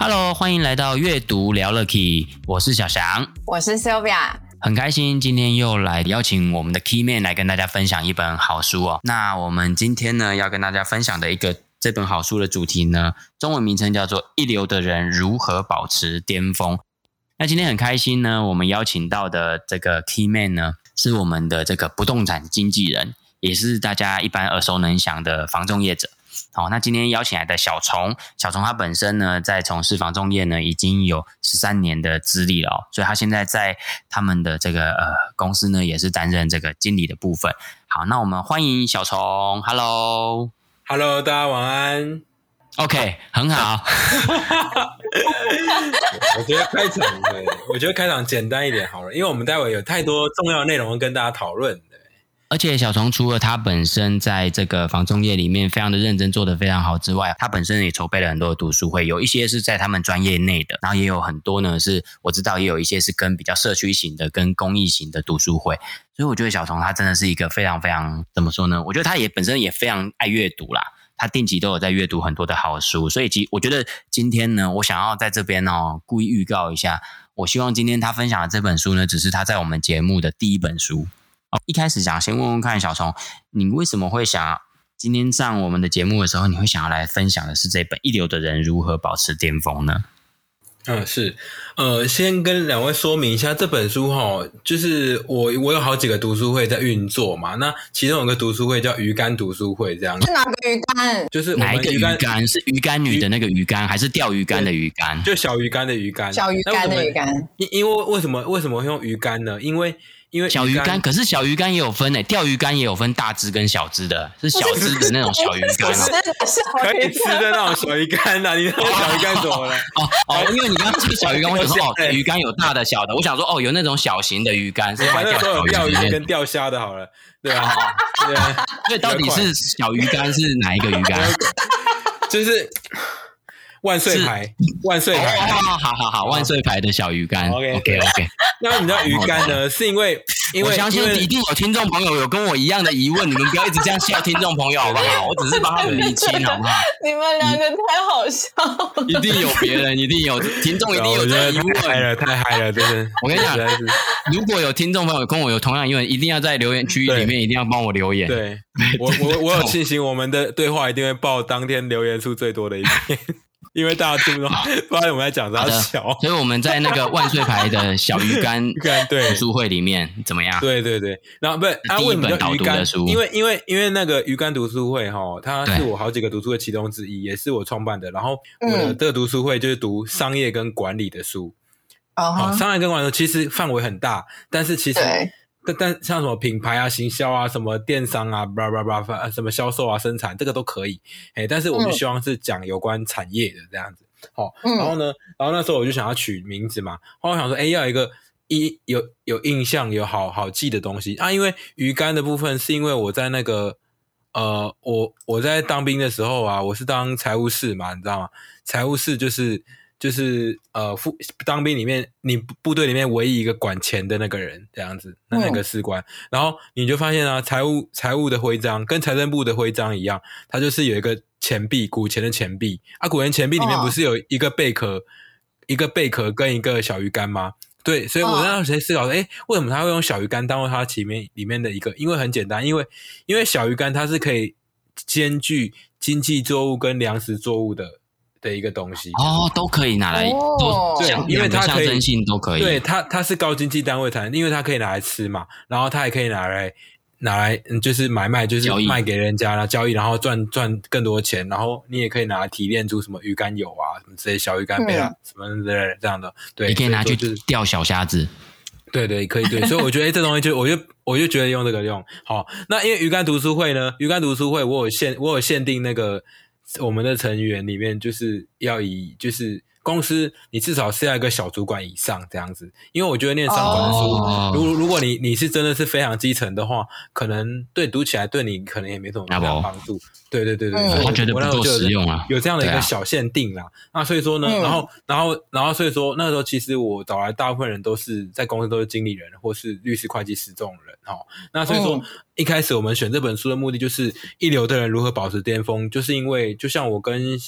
Hello，欢迎来到阅读聊了 Key，我是小翔，我是 Sylvia，很开心今天又来邀请我们的 Key Man 来跟大家分享一本好书哦。那我们今天呢要跟大家分享的一个这本好书的主题呢，中文名称叫做《一流的人如何保持巅峰》。那今天很开心呢，我们邀请到的这个 Key Man 呢，是我们的这个不动产经纪人，也是大家一般耳熟能详的房仲业者。好，那今天邀请来的小虫，小虫他本身呢，在从事房仲业呢，已经有十三年的资历了哦，所以他现在在他们的这个呃公司呢，也是担任这个经理的部分。好，那我们欢迎小虫，Hello，Hello，大家晚安，OK，很好。我觉得开场，对，我觉得开场简单一点好了，因为我们待会有太多重要的内容要跟大家讨论。而且小虫除了他本身在这个房中业里面非常的认真，做得非常好之外，他本身也筹备了很多读书会，有一些是在他们专业内的，然后也有很多呢是我知道也有一些是跟比较社区型的、跟公益型的读书会。所以我觉得小虫他真的是一个非常非常怎么说呢？我觉得他也本身也非常爱阅读啦，他定期都有在阅读很多的好书。所以其我觉得今天呢，我想要在这边哦故意预告一下，我希望今天他分享的这本书呢，只是他在我们节目的第一本书。哦，一开始想先问问看小虫，你为什么会想今天上我们的节目的时候，你会想要来分享的是这本《一流的人如何保持巅峰》呢？嗯，是，呃，先跟两位说明一下，这本书哈，就是我我有好几个读书会在运作嘛，那其中有个读书会叫鱼竿读书会，这样。是哪个鱼竿？就是哪一个鱼竿？是鱼竿女的那个鱼竿，还是钓鱼竿的鱼竿？就小鱼竿的鱼竿。小鱼竿的鱼竿。因因为为什么为什么会用鱼竿呢？因为因为小鱼竿，可是小鱼竿也有分诶，钓鱼竿也有分大只跟小只的，是小只的那种小鱼竿啊，可以吃的那种小鱼竿啊。你那个小鱼竿怎么了？哦哦，因为你刚刚说小鱼竿，我想说哦，鱼竿有大的小的，我想说哦，有那种小型的鱼竿是钓钓鱼跟钓虾的，好了，对啊，对啊，所以到底是小鱼竿是哪一个鱼竿？就是。万岁牌，是万岁牌，好好好，万岁牌的小鱼干。OK OK OK。那你知道鱼干呢？是因为，因为我相信一定有听众朋友有跟我一样的疑问，你们不要一直这样笑听众朋友好不好？我只是帮他们理清好不好？你们两个太好笑了。一定有别人，一定有听众，一定有这个疑问。太嗨了，太嗨了，真的。我跟你讲，如果有听众朋友跟我有同样疑问，一定要在留言区里面一定要帮我留言。对，我我我有信心，我们的对话一定会报当天留言数最多的一篇。因为大家听不懂，不然我们在讲啥小，所以我们在那个万岁牌的小鱼干 对。读书会里面怎么样？对对对，然后不是第一本导读的书，因为因为因为那个鱼干读书会哈，它是我好几个读书会其中之一，也是我创办的。然后我的这个读书会就是读商业跟管理的书，好，商业跟管理其实范围很大，但是其实。但但像什么品牌啊、行销啊、什么电商啊、叭叭叭什么销售啊、生产，这个都可以。哎，但是我们希望是讲有关产业的这样子。好，然后呢，然后那时候我就想要取名字嘛。后来我想说，哎，要一个一有有印象、有好好记的东西啊。因为鱼竿的部分，是因为我在那个呃，我我在当兵的时候啊，我是当财务室嘛，你知道吗？财务室就是。就是呃，副当兵里面，你部队里面唯一一个管钱的那个人，这样子，那那个士官，嗯、然后你就发现啊，财务财务的徽章跟财政部的徽章一样，它就是有一个钱币，古钱的钱币啊，古人钱币里面不是有一个贝壳，哦、一个贝壳跟一个小鱼干吗？对，所以我那时候思考说，哎、欸，为什么他会用小鱼干当做他前面里面的一个？因为很简单，因为因为小鱼干它是可以兼具经济作物跟粮食作物的。的一个东西哦，都可以拿来，哦、对，因为它可以象征性都可以，对它它是高经济单位才，因为它可以拿来吃嘛，然后它也可以拿来拿来，就是买卖，就是卖给人家了交易，然后赚赚更多钱，然后你也可以拿来提炼出什么鱼肝油啊，什么这些小鱼干贝啊，什么之类的这样的，对，你可以拿去就是钓小虾子，对对，可以对，所以我觉得哎，这东西就我就我就觉得用这个用好，那因为鱼竿读书会呢，鱼竿读书会我有限我有限定那个。我们的成员里面就是要以就是公司你至少是要一个小主管以上这样子，因为我觉得念商管的书，哦、如如果你你是真的是非常基层的话，可能对读起来对你可能也没什么帮助。对对对对，我觉得不够实用啊，有这样的一个小限定啦。啊、那所以说呢，嗯、然后然后然后所以说那时候其实我找来大部分人都是在公司都是经理人或是律师、会计师这种人哦。那所以说、嗯、一开始我们选这本书的目的就是一流的人如何保持巅峰，就是因为就像我跟。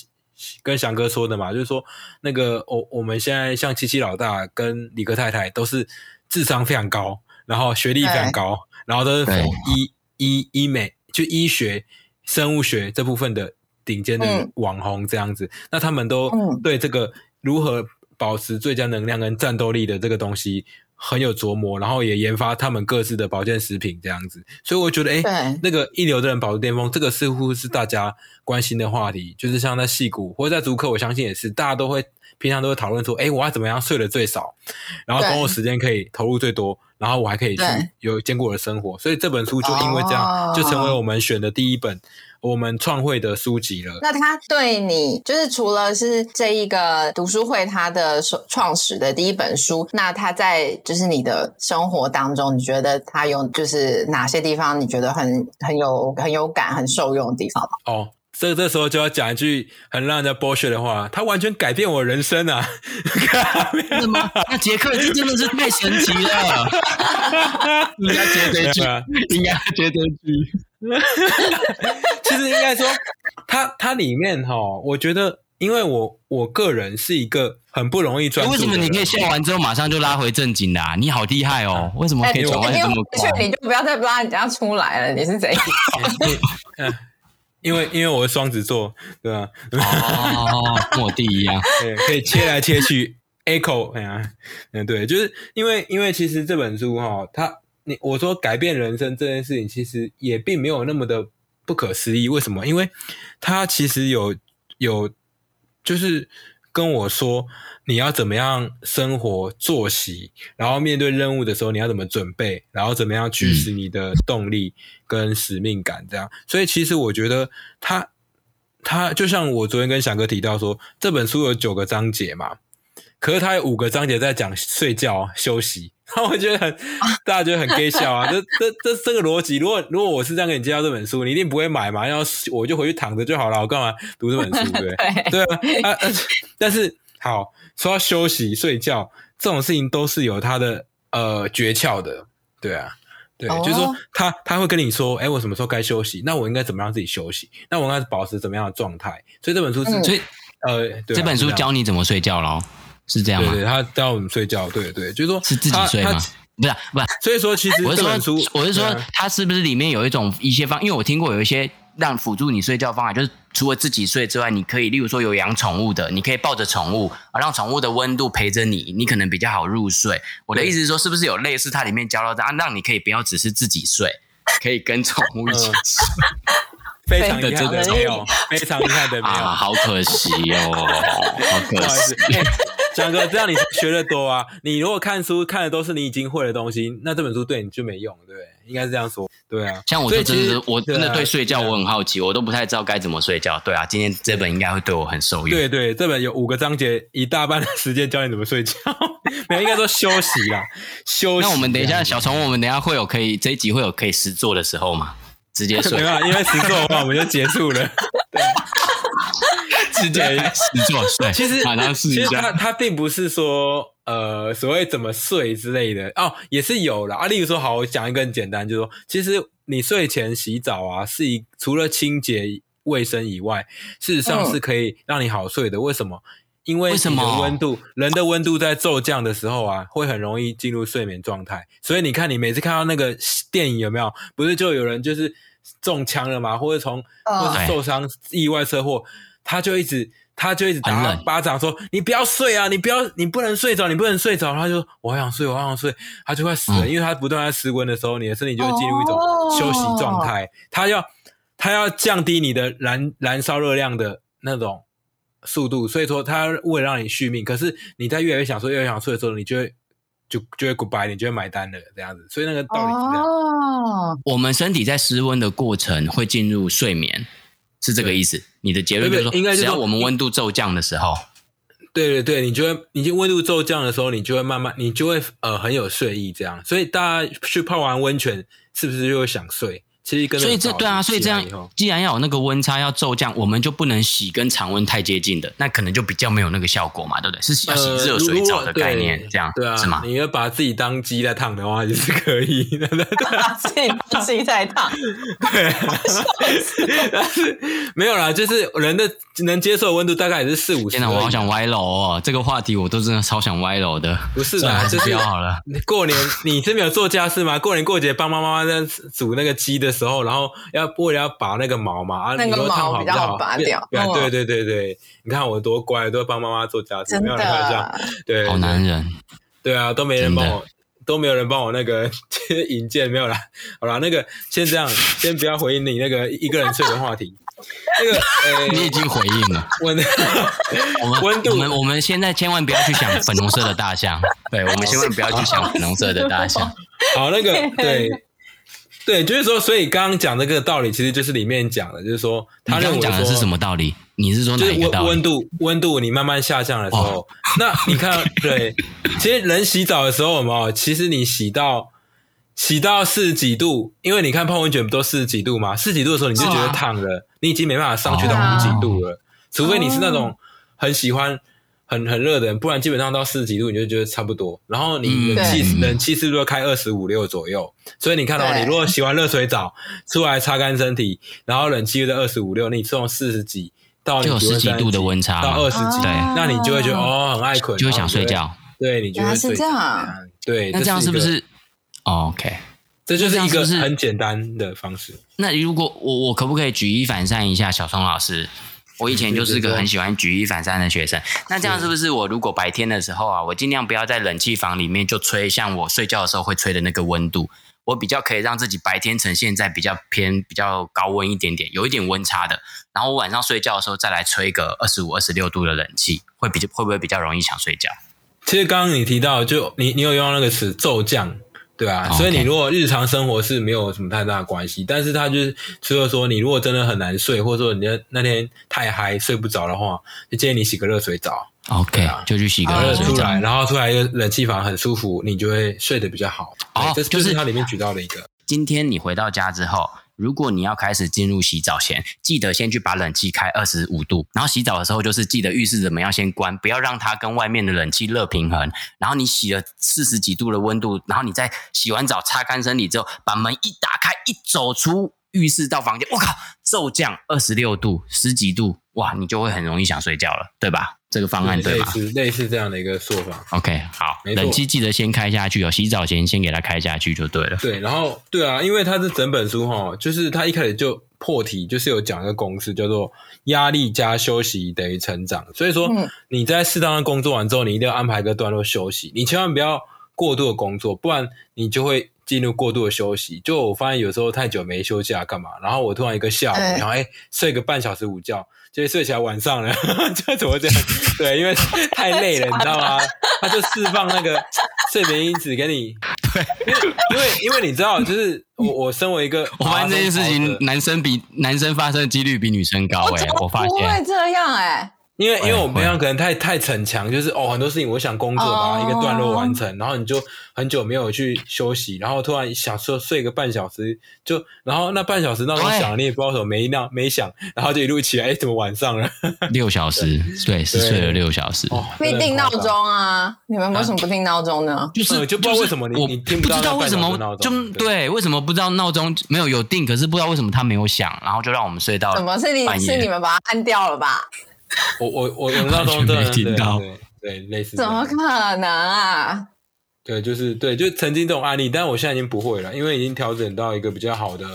跟翔哥说的嘛，就是说那个我我们现在像七七老大跟李哥太太都是智商非常高，然后学历非常高，然后都是医医医美就医学生物学这部分的顶尖的网红这样子，嗯、那他们都对这个如何保持最佳能量跟战斗力的这个东西。很有琢磨，然后也研发他们各自的保健食品这样子，所以我觉得，哎对，那个一流的人保持巅峰，这个似乎是大家关心的话题。就是像在戏骨或者在足科，我相信也是，大家都会平常都会讨论说，哎，我要怎么样睡得最少，然后工作时间可以投入最多，然后我还可以去有兼顾我的生活。所以这本书就因为这样，就成为我们选的第一本。我们创会的书籍了。那他对你，就是除了是这一个读书会他的创始的第一本书，那他在就是你的生活当中，你觉得他有就是哪些地方你觉得很很有很有感、很受用的地方吗？哦，这这时候就要讲一句很让人家剥削的话，他完全改变我人生啊！那杰克这真的是太神奇了！应该接这句，应该接这句。其实应该说，它它里面哈，我觉得，因为我我个人是一个很不容易专注。为什么你可以笑完之后马上就拉回正经的？啊？你好厉害哦！为什么可以转换这么快？你就不要再拉人家出来了，你是谁？因为因为我是双子座，对吧？哦，跟我弟一样，对，可以切来切去，echo，哎呀，嗯，对，就是因为因为其实这本书哈，它。你我说改变人生这件事情，其实也并没有那么的不可思议。为什么？因为他其实有有，就是跟我说你要怎么样生活作息，然后面对任务的时候你要怎么准备，然后怎么样驱使你的动力跟使命感，这样。所以其实我觉得他他就像我昨天跟翔哥提到说，这本书有九个章节嘛，可是他有五个章节在讲睡觉休息。然后我觉得很，大家觉得很搞笑啊！这这这这个逻辑，如果如果我是这样给你介绍这本书，你一定不会买嘛？要我就回去躺着就好了，我干嘛读这本书？对对对啊，啊！但是好说到休息睡觉这种事情，都是有它的呃诀窍的，对啊，对，哦、就是说他他会跟你说，哎，我什么时候该休息？那我应该怎么让自己休息？那我应该保持怎么样的状态？所以这本书是，嗯、所以呃，对啊、这本书教你怎么睡觉咯。是这样吗？对，对，他带我们睡觉，对对，就是说是自己睡吗？不是不是，所以说其实我是说，我是说，他是不是里面有一种一些方？因为我听过有一些让辅助你睡觉的方法，就是除了自己睡之外，你可以例如说有养宠物的，你可以抱着宠物，让宠物的温度陪着你，你可能比较好入睡。我的意思是说，是不是有类似它里面教到的，啊让你可以不要只是自己睡，可以跟宠物一起睡。非常遗憾的没有，非常遗憾的没有，好可惜哦，好可惜。翔哥，这样你学的多啊！你如果看书看的都是你已经会的东西，那这本书对你就没用，对不对？应该是这样说，对啊。像我就真的，我真的对睡觉我很好奇，我都不太知道该怎么睡觉。对啊，今天这本应该会对我很受用。对对，这本有五个章节，一大半的时间教你怎么睡觉，没有应该说休息啦，休息。那我们等一下，小虫，我们等一下会有可以这一集会有可以实做的时候吗？直接睡。没有，因为实做的话我们就结束了。对。直接实作睡，其实其实他他并不是说呃所谓怎么睡之类的哦，也是有了啊。例如说，好，我讲一个很简单，就是说，其实你睡前洗澡啊，是一除了清洁卫生以外，事实上是可以让你好睡的。为什么？因为你的温度，人的温度在骤降的时候啊，会很容易进入睡眠状态。所以你看，你每次看到那个电影有没有？不是就有人就是中枪了吗？或者从或者受伤意外车祸？他就一直，他就一直打巴掌说：“你不要睡啊，你不要，你不能睡着，你不能睡着。”他就说：“我好想睡，我好想睡。”他就快死了，嗯、因为他不断在失温的时候，你的身体就会进入一种休息状态。他、哦、要，他要降低你的燃燃烧热量的那种速度，所以说他为了让你续命。可是你在越来越想睡、越来越想睡的时候，你就会就就会 goodbye，你就会买单了这样子。所以那个道理是这样。哦，我们身体在失温的过程会进入睡眠。是这个意思，你的结论就是说，应该只要我们温度骤降的时候，对对对，你就会，你就温度骤降的时候，你就会慢慢，你就会呃很有睡意这样。所以大家去泡完温泉，是不是就会想睡？其实跟所以这对啊，所以这样，既然要有那个温差要骤降，我们就不能洗跟常温太接近的，那可能就比较没有那个效果嘛，对不对？是要洗热水澡的概念，呃、这样对啊，是吗？你要把自己当鸡在烫的话，就是可以的。把自己当鸡在烫，对、啊，但是没有啦，就是人的能接受温度大概也是四五十。天哪，我好想歪楼哦！这个话题我都真的超想歪楼的。不是啦，就不要好了。过年你是没有做家事吗？过年过节帮妈妈在煮那个鸡的时候，然后要为了要拔那个毛嘛，啊，那个毛比较好拔掉。对对对对对，你看我多乖，都帮妈妈做家事，没有人看一下。对，好男人。对啊，都没人帮我，都没有人帮我那个 引荐，没有啦。好啦，那个先这样，先不要回应你那个一个人睡的话题。那个，你已经回应了。温，我们温度，我们我们现在千万不要去想粉红色的大象。对，我们千万不要去想粉红色的大象。好，那个对。对，就是说，所以刚刚讲的这个道理，其实就是里面讲的，就是说，他认为讲的是什么道理？你是说哪一个道理？温度，温度，你慢慢下降的时候，哦、那你看，对，其实人洗澡的时候，嘛？其实你洗到洗到四十几度，因为你看泡温泉不都四十几度吗？四十几度的时候，你就觉得烫了，哦、你已经没办法上去到五十几度了，哦、除非你是那种很喜欢。很很热的人，不然基本上到四十几度你就觉得差不多。然后你冷气、嗯、冷气是不是要开二十五六左右？所以你看到你如果洗完热水澡出来擦干身体，然后冷气又在二十五六，你从四十几到就有十几度的温差到二十几，对，那你就会觉得哦很爱困，就会想睡觉。对，你就会睡觉。对，那这样是不是？OK，这就是一个很简单的方式。那如果我我可不可以举一反三一下，小松老师？我以前就是个很喜欢举一反三的学生，那这样是不是我如果白天的时候啊，我尽量不要在冷气房里面就吹像我睡觉的时候会吹的那个温度，我比较可以让自己白天呈现在比较偏比较高温一点点，有一点温差的，然后我晚上睡觉的时候再来吹个二十五、二十六度的冷气，会比较会不会比较容易想睡觉？其实刚刚你提到，就你你有用到那个词骤降。对啊.所以你如果日常生活是没有什么太大的关系，但是他就是除了说你如果真的很难睡，或者说你那天太嗨睡不着的话，就建议你洗个热水澡。OK，、啊、就去洗个热水澡，出来，然后出来一个冷气房很舒服，你就会睡得比较好。哦，这就是它里面举到的一个。今天你回到家之后。如果你要开始进入洗澡前，记得先去把冷气开二十五度，然后洗澡的时候就是记得浴室怎么样先关，不要让它跟外面的冷气热平衡。然后你洗了四十几度的温度，然后你再洗完澡擦干身体之后，把门一打开，一走出浴室到房间，我靠，骤降二十六度，十几度，哇，你就会很容易想睡觉了，对吧？这个方案对吧？类似类似这样的一个说法。OK，好。冷气记得先开下去哦，洗澡前先给它开下去就对了。对，然后对啊，因为它是整本书哈，就是它一开始就破题，就是有讲一个公式，叫做压力加休息等于成长。所以说你在适当的工作完之后，你一定要安排一个段落休息，你千万不要过度的工作，不然你就会进入过度的休息。就我发现有时候太久没休假干嘛，然后我突然一个下午，然后哎睡个半小时午觉。就睡起来晚上了，就怎么这样？对，因为太累了，你知道吗？他就释放那个睡眠因子给你。对，因为因为你知道，就是我我身为一个，我发现这件事情，男生比男生发生的几率比女生高哎、欸，我发现不会这样哎、欸。因为因为我们平常可能太太逞强，就是哦很多事情我想工作把它一个段落完成，然后你就很久没有去休息，然后突然想说睡个半小时，就然后那半小时闹钟响，你也不知道怎么没闹没响，然后就一路起来，哎怎么晚上了？六小时，对，是睡了六小时。可以定闹钟啊，你们为什么不定闹钟呢？就是就不知道为什么你你听不知道为什么就对，为什么不知道闹钟没有有定，可是不知道为什么它没有响，然后就让我们睡到怎么是你是你们把它按掉了吧？我我我我闹钟真的听到，对对，类似。怎么可能啊？对，就是对，就曾经这种案例，但我现在已经不会了，因为已经调整到一个比较好的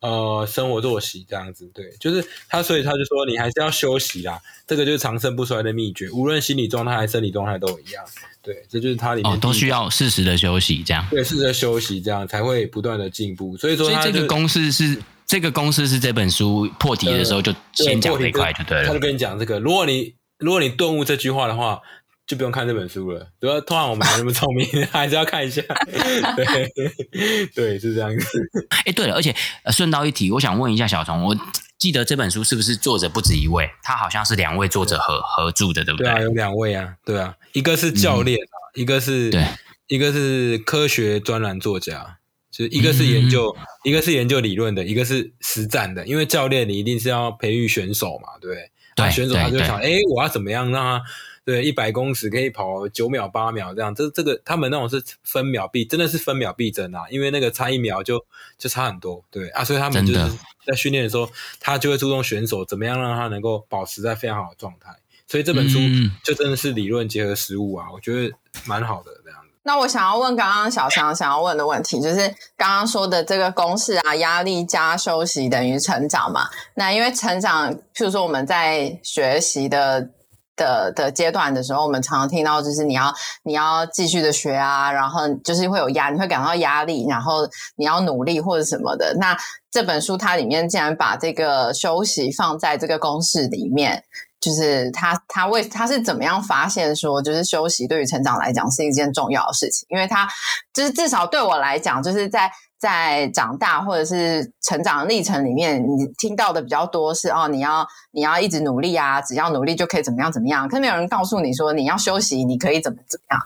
呃生活作息这样子。对，就是他，所以他就说你还是要休息啦，这个就是长生不衰的秘诀，无论心理状态还是生理状态都一样。对，这就是它里面哦，都需要适时的休息，这样。对，适时的休息，这样才会不断的进步。所以说，所以这个公式是。这个公式是这本书破题的时候就先讲这一块就对了。他就跟你讲这个，如果你如果你顿悟这句话的话，就不用看这本书了。主要通常我们没那么聪明，还是要看一下。对对，是这样子。哎，对了，而且顺道一提，我想问一下小虫，我。记得这本书是不是作者不止一位？他好像是两位作者合合著的，对不对？对啊，有两位啊，对啊，一个是教练啊，嗯、一个是对，一个是科学专栏作家，就是一个是研究，嗯、一个是研究理论的，一个是实战的。因为教练你一定是要培育选手嘛，对不对？对，选手他就想，哎，我要怎么样让他？对，一百公尺可以跑九秒八秒这样，这这个他们那种是分秒必，真的是分秒必争啊！因为那个差一秒就就差很多，对啊，所以他们就是在训练的时候，他就会注重选手怎么样让他能够保持在非常好的状态。所以这本书就真的是理论结合实物啊，我觉得蛮好的这样子。那我想要问刚刚小强想要问的问题，就是刚刚说的这个公式啊，压力加休息等于成长嘛？那因为成长，譬如说我们在学习的。的的阶段的时候，我们常常听到就是你要你要继续的学啊，然后就是会有压，你会感到压力，然后你要努力或者什么的。那这本书它里面竟然把这个休息放在这个公式里面，就是他他为他是怎么样发现说，就是休息对于成长来讲是一件重要的事情？因为他就是至少对我来讲，就是在。在长大或者是成长历程里面，你听到的比较多是哦，你要你要一直努力啊，只要努力就可以怎么样怎么样。可是没有人告诉你说你要休息，你可以怎么怎么样。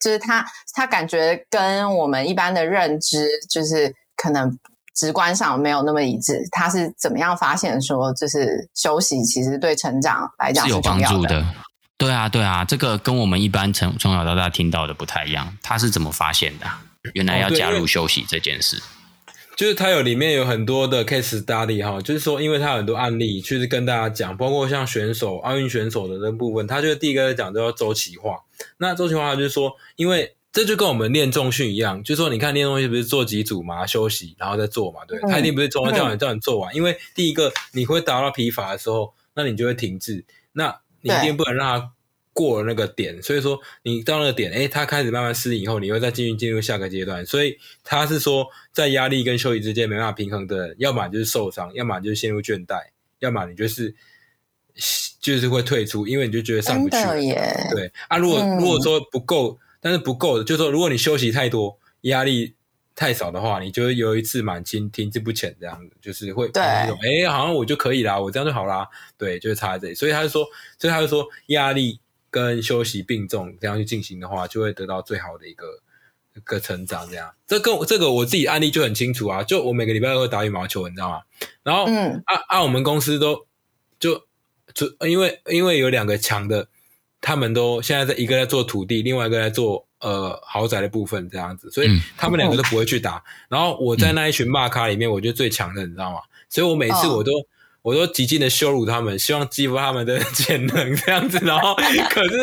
就是他他感觉跟我们一般的认知，就是可能直观上没有那么一致。他是怎么样发现说，就是休息其实对成长来讲是有帮助的？对啊，对啊，这个跟我们一般从从小到大听到的不太一样。他是怎么发现的？原来要加入休息这件事，哦、就是他有里面有很多的 case study 哈，就是说，因为他有很多案例，就是跟大家讲，包括像选手、奥运选手的那部分，他就第一个在讲叫周期化。那周期化就是说，因为这就跟我们练重训一样，就是说，你看练重训不是做几组嘛，休息然后再做嘛，对，他一定不是中间叫你叫你做完，因为第一个你会达到疲乏的时候，那你就会停滞，那你一定不能让他。过了那个点，所以说你到那个点，诶，他开始慢慢适应以后，你会再继续进入下个阶段。所以他是说，在压力跟休息之间没办法平衡的，要么就是受伤，要么就是陷入倦怠，要么你就是就是会退出，因为你就觉得上不去。对啊，如果、嗯、如果说不够，但是不够的，就是说如果你休息太多，压力太少的话，你就会有一次满清停滞不前这样子，就是会对那种诶，好像我就可以啦，我这样就好啦。对，就是差在这里。所以他就说，所以他就说压力。跟休息并重这样去进行的话，就会得到最好的一个一个成长。这样，这跟这个我自己案例就很清楚啊。就我每个礼拜都会打羽毛球，你知道吗？然后，嗯，啊啊，我们公司都就就因为因为有两个强的，他们都现在在一个在做土地，另外一个在做呃豪宅的部分，这样子，所以他们两个都不会去打。嗯、然后我在那一群骂咖里面，我觉得最强的，你知道吗？所以我每次我都。哦我都极尽的羞辱他们，希望激发他们的潜 能这样子，然后可是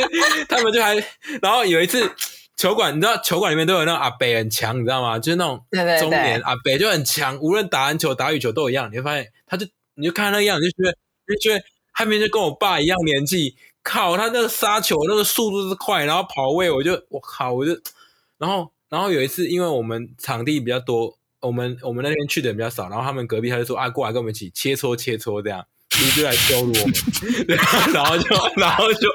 他们就还，然后有一次球馆，你知道球馆里面都有那种阿北很强，你知道吗？就是那种中年阿北就很强，无论打篮球、打羽球都一样。你会发现，他就你就看那个样子，就觉得就觉得他明明就跟我爸一样年纪，靠，他那个杀球那个速度是快，然后跑位，我就我靠，我就然后然后有一次，因为我们场地比较多。我们我们那天去的人比较少，然后他们隔壁他就说啊，过来跟我们一起切磋切磋，这样，就就来羞辱我们，然后就然后就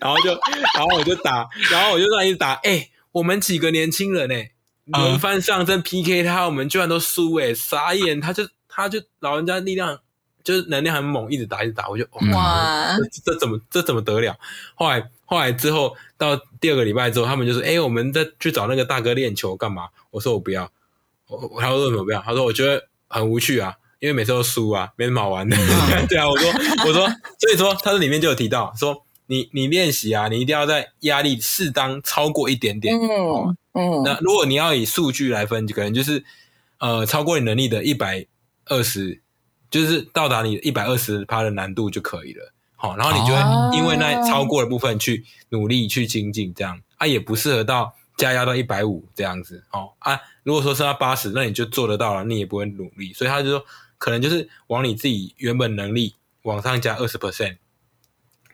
然后就然后我就打，然后我就让一直打，哎、欸，我们几个年轻人哎，轮番上阵 PK 他，我们居然都输哎，傻眼，他就他就老人家力量就是能量很猛，一直打一直打，我就哇，这，这怎么这怎么得了？后来后来之后到第二个礼拜之后，他们就说，哎、欸，我们再去找那个大哥练球干嘛？我说我不要。我他说为什么不要？他说我觉得很无趣啊，因为每次都输啊，没什么好玩的。对啊，我说我说，所以说他这里面就有提到说，你你练习啊，你一定要在压力适当超过一点点。嗯嗯。那如果你要以数据来分，可能就是呃超过你能力的一百二十，就是到达你一百二十趴的难度就可以了。好，然后你就会因为那超过的部分去努力去精进，这样啊也不适合到。加压到一百五这样子哦啊，如果说是要八十，那你就做得到了，你也不会努力，所以他就说，可能就是往你自己原本能力往上加二十 percent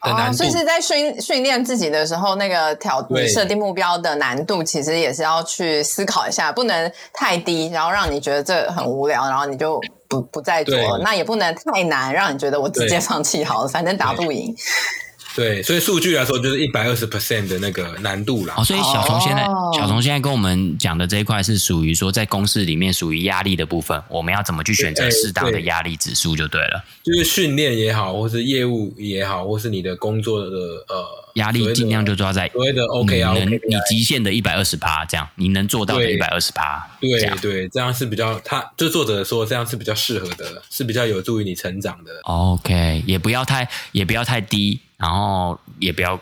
的难度。哦，所以是在训训练自己的时候，那个挑设定目标的难度，其实也是要去思考一下，不能太低，然后让你觉得这很无聊，然后你就不不再做。那也不能太难，让你觉得我直接放弃好了，反正打不赢。对，所以数据来说就是一百二十 percent 的那个难度啦。哦，所以小虫现在，小虫现在跟我们讲的这一块是属于说在公式里面属于压力的部分，我们要怎么去选择适当的压力指数就对了。就是训练也好，或是业务也好，或是你的工作的呃。压力尽量就抓在所谓的 OK 啊，能你极限的一百二十趴，这样你能做到的一百二十趴，对对，这样是比较，他就作者说这样是比较适合的，是比较有助于你成长的。OK，也不要太也不要太低，然后也不要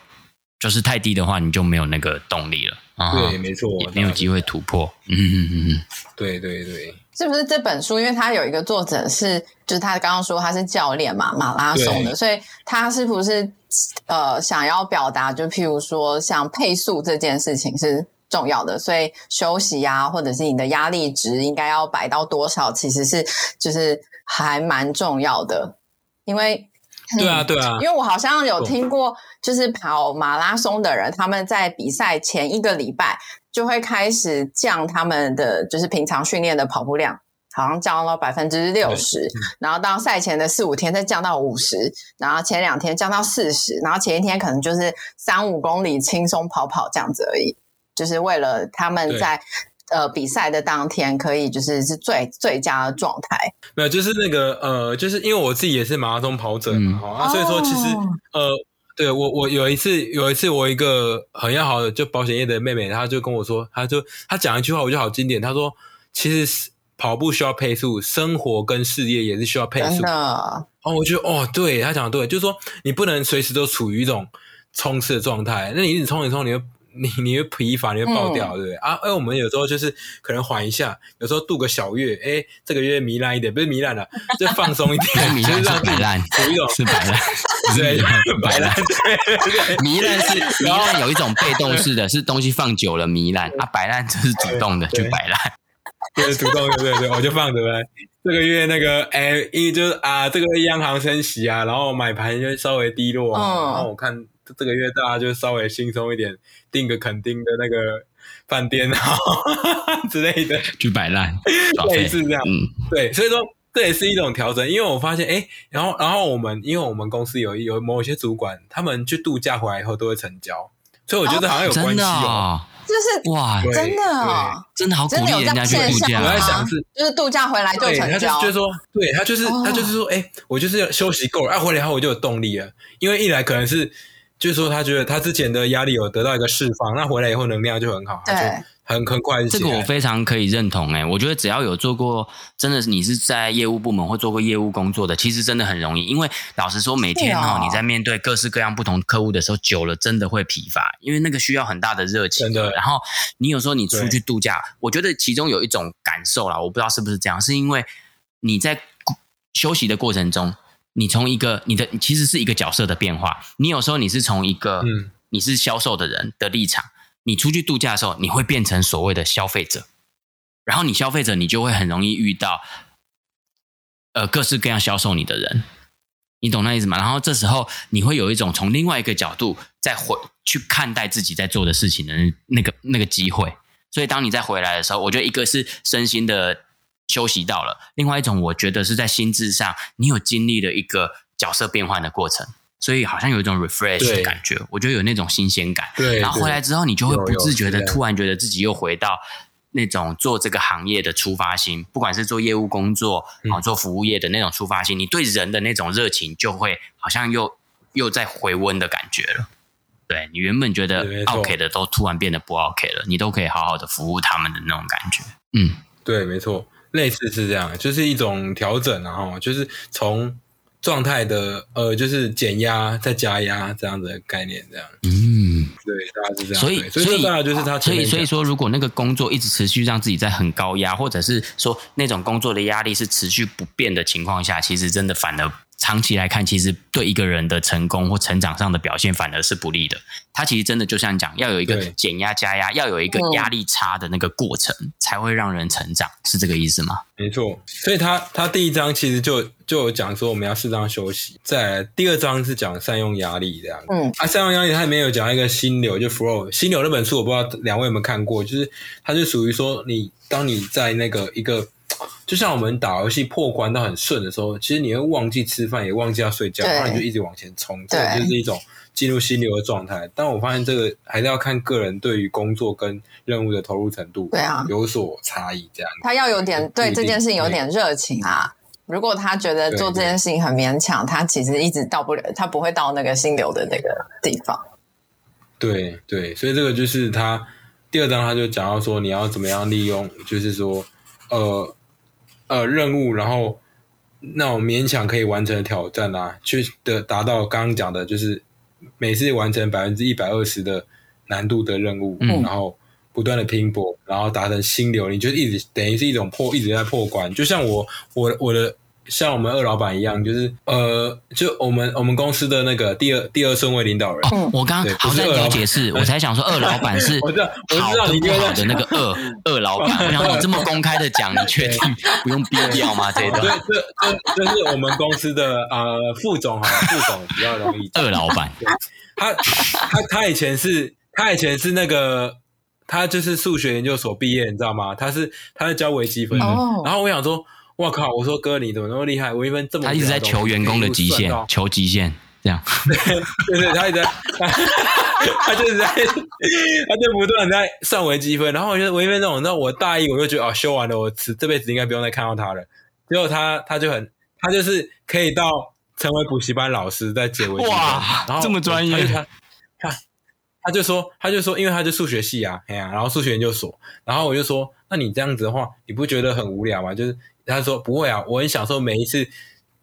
就是太低的话，你就没有那个动力了。对，没错，也没有机会突破。嗯嗯嗯嗯，对对对。是不是这本书？因为它有一个作者是，就是他刚刚说他是教练嘛，马拉松的，所以他是不是呃想要表达，就譬如说像配速这件事情是重要的，所以休息啊，或者是你的压力值应该要摆到多少，其实是就是还蛮重要的，因为。对啊，对啊，因为我好像有听过，就是跑马拉松的人，他们在比赛前一个礼拜就会开始降他们的就是平常训练的跑步量，好像降到百分之六十，然后到赛前的四五天再降到五十，然后前两天降到四十，然后前一天可能就是三五公里轻松跑跑这样子而已，就是为了他们在。呃，比赛的当天可以就是是最最佳的状态。没有，就是那个呃，就是因为我自己也是马拉松跑者嘛，哈、嗯啊，所以说其实、哦、呃，对我我有一次有一次我一个很要好的就保险业的妹妹，她就跟我说，她就她讲一句话，我觉得好经典。她说，其实跑步需要配速，生活跟事业也是需要配速。真的。哦，我觉得哦，对，她讲的对，就是说你不能随时都处于一种冲刺的状态，那你一直冲一冲，你会。你你会疲乏，你会爆掉，嗯、对不对啊？哎，我们有时候就是可能缓一下，有时候度个小月，哎，这个月糜烂一点，不是糜烂了，就放松一点，糜烂是摆烂，有一种是摆烂，对，摆烂，对，糜烂是糜烂，有一种被动式的，是东西放久了糜烂啊，摆烂就是主动的，就摆烂，对，主动对，对对，我就放着呗。这个月那个，哎，一就是啊，这个月央行升息啊，然后买盘就稍微低落，然后我看。这个月大家就稍微轻松一点，订个垦丁的那个饭店啊之类的，去摆烂，类似这样。嗯，对，所以说这也是一种调整。因为我发现，哎，然后然后我们因为我们公司有有某一些主管，他们去度假回来以后都会成交，所以我觉得好像有关系哦。就是哇，真的啊，真的好鼓励人家去度假。我在想是，就是度假回来就成交，就是说，对他就是他就是说，哎，我就是要休息够了，啊，回来以后我就有动力了。因为一来可能是。就是说，他觉得他之前的压力有得到一个释放，那回来以后能量就很好，对，很很快。这个我非常可以认同诶、欸，我觉得只要有做过，真的是你是在业务部门或做过业务工作的，其实真的很容易。因为老实说，每天哦你在面对各式各样不同客户的时候，久了真的会疲乏，因为那个需要很大的热情。真的。然后你有时候你出去度假，我觉得其中有一种感受啦，我不知道是不是这样，是因为你在休息的过程中。你从一个你的其实是一个角色的变化，你有时候你是从一个你是销售的人的立场，你出去度假的时候，你会变成所谓的消费者，然后你消费者你就会很容易遇到呃各式各样销售你的人，你懂那意思吗？然后这时候你会有一种从另外一个角度再回去看待自己在做的事情的那个那个机会，所以当你再回来的时候，我觉得一个是身心的。休息到了，另外一种我觉得是在心智上，你有经历了一个角色变换的过程，所以好像有一种 refresh 的感觉，我觉得有那种新鲜感。对，然后回来之后，你就会不自觉的突然觉得自己又回到那种做这个行业的出发心，不管是做业务工作啊，做服务业的那种出发心，你对人的那种热情就会好像又又在回温的感觉了。对，你原本觉得 OK 的，都突然变得不 OK 了，你都可以好好的服务他们的那种感觉。嗯，对，没错。类似是这样，就是一种调整，然后就是从状态的呃，就是减压再加压这样子的概念，这样。嗯，对，大概是这样。所以，所以，所以大概就是他，所以，所以说，如果那个工作一直持续让自己在很高压，或者是说那种工作的压力是持续不变的情况下，其实真的反而。长期来看，其实对一个人的成功或成长上的表现反而是不利的。他其实真的就像讲，要有一个减压加压，要有一个压力差的那个过程，嗯、才会让人成长，是这个意思吗？没错。所以他他第一章其实就就有讲说我们要适当休息。再来第二章是讲善用压力这样。嗯，啊，善用压力，它里面有讲一个心流，就 flow 心流那本书，我不知道两位有没有看过，就是它是属于说你当你在那个一个。就像我们打游戏破关到很顺的时候，其实你会忘记吃饭，也忘记要睡觉，然后你就一直往前冲，这就是一种进入心流的状态。但我发现这个还是要看个人对于工作跟任务的投入程度，对啊，有所差异。这样，他要有点对这件事情有点热情啊。如果他觉得做这件事情很勉强，他其实一直到不了，他不会到那个心流的那个地方。对对，所以这个就是他第二章，他就讲到说，你要怎么样利用，就是说，呃呃，任务，然后那种勉强可以完成的挑战啊，去的达到刚刚讲的，就是每次完成百分之一百二十的难度的任务，嗯，然后不断的拼搏，然后达成心流，你就一直等于是一种破，一直在破关，就像我我我的。像我们二老板一样，就是呃，就我们我们公司的那个第二第二顺位领导人。哦、我刚刚好像有解释，我才想说二老板是 好跟不好的那个二 二老板。然后你这么公开的讲，你确定不用逼掉吗？这一段？对，这这这是我们公司的呃副总哈，副总比较容易。二老板，他他他以前是，他以前是那个，他就是数学研究所毕业，你知道吗？他是他是教微积分的。嗯、然后我想说。我靠！我说哥，你怎么那么厉害？我一分这么他一直在求员工的极限，求极限，这样。对对，他一直在，他，就是在，他就不断在算微积分。然后我觉得微积分这种，那我大一我就觉得啊，修完了，我这这辈子应该不用再看到他了。结果他他就很，他就是可以到成为补习班老师，在解微积分。哇，然后这么专业。他他他就说，他就说，因为他就数学系啊，哎呀，然后数学研究所。然后我就说，那你这样子的话，你不觉得很无聊吗？就是。他说不会啊，我很享受每一次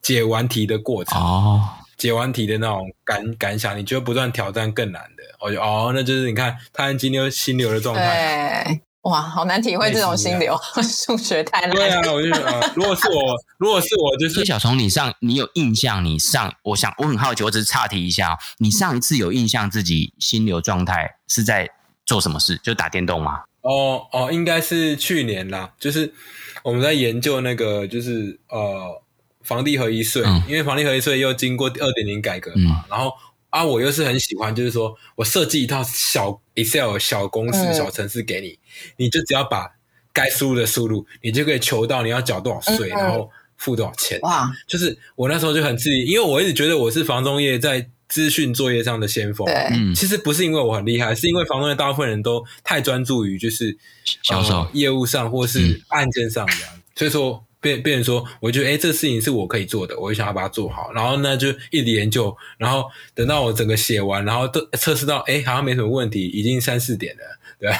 解完题的过程哦，解完题的那种感感想，你就不断挑战更难的，我就哦，那就是你看他很金牛心流的状态，对，哇，好难体会这种心流，数学太难。对啊，我就呃，如果是我，如果是我，就是小虫，你上你有印象？你上，我想我很好奇，我只是岔题一下，你上一次有印象自己心流状态是在做什么事？就打电动吗？哦哦，应该是去年啦，就是。我们在研究那个，就是呃，房地合一税，嗯、因为房地合一税又经过二点零改革嘛，嗯、然后啊，我又是很喜欢，就是说我设计一套小 Excel 小公式、小程式给你，嗯、你就只要把该输入的输入，你就可以求到你要缴多少税，嗯、然后付多少钱。哇，就是我那时候就很自意，因为我一直觉得我是房中业在资讯作业上的先锋。对，其实不是因为我很厉害，是因为房东的大部分人都太专注于就是销售、呃、业务上或是案件上这样，嗯、所以说。变变成说，我觉得诶这事情是我可以做的，我就想要把它做好。然后呢，就一直研究，然后等到我整个写完，然后都测试到，诶好像没什么问题，已经三四点了，对啊，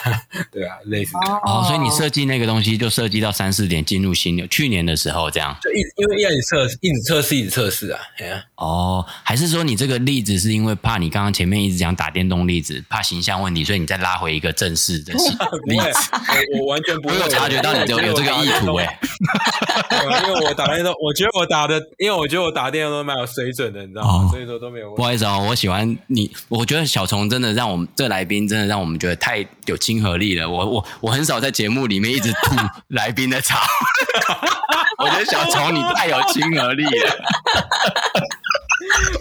对啊，类似的。哦，所以你设计那个东西就设计到三四点进入新流。去年的时候这样，就一因为一直测，一直测试，一直测试啊。哦，还是说你这个例子是因为怕你刚刚前面一直讲打电动例子，怕形象问题，所以你再拉回一个正式的 例子？我我完全不会有察觉到你有有这个意图诶。因为我打电动，我觉得我打的，因为我觉得我打电动都蛮有水准的，你知道吗？哦、所以说都没有问。不好意思哦，我喜欢你，我觉得小虫真的让我们这个来宾真的让我们觉得太有亲和力了。我我我很少在节目里面一直吐 来宾的槽，我觉得小虫你太有亲和力了。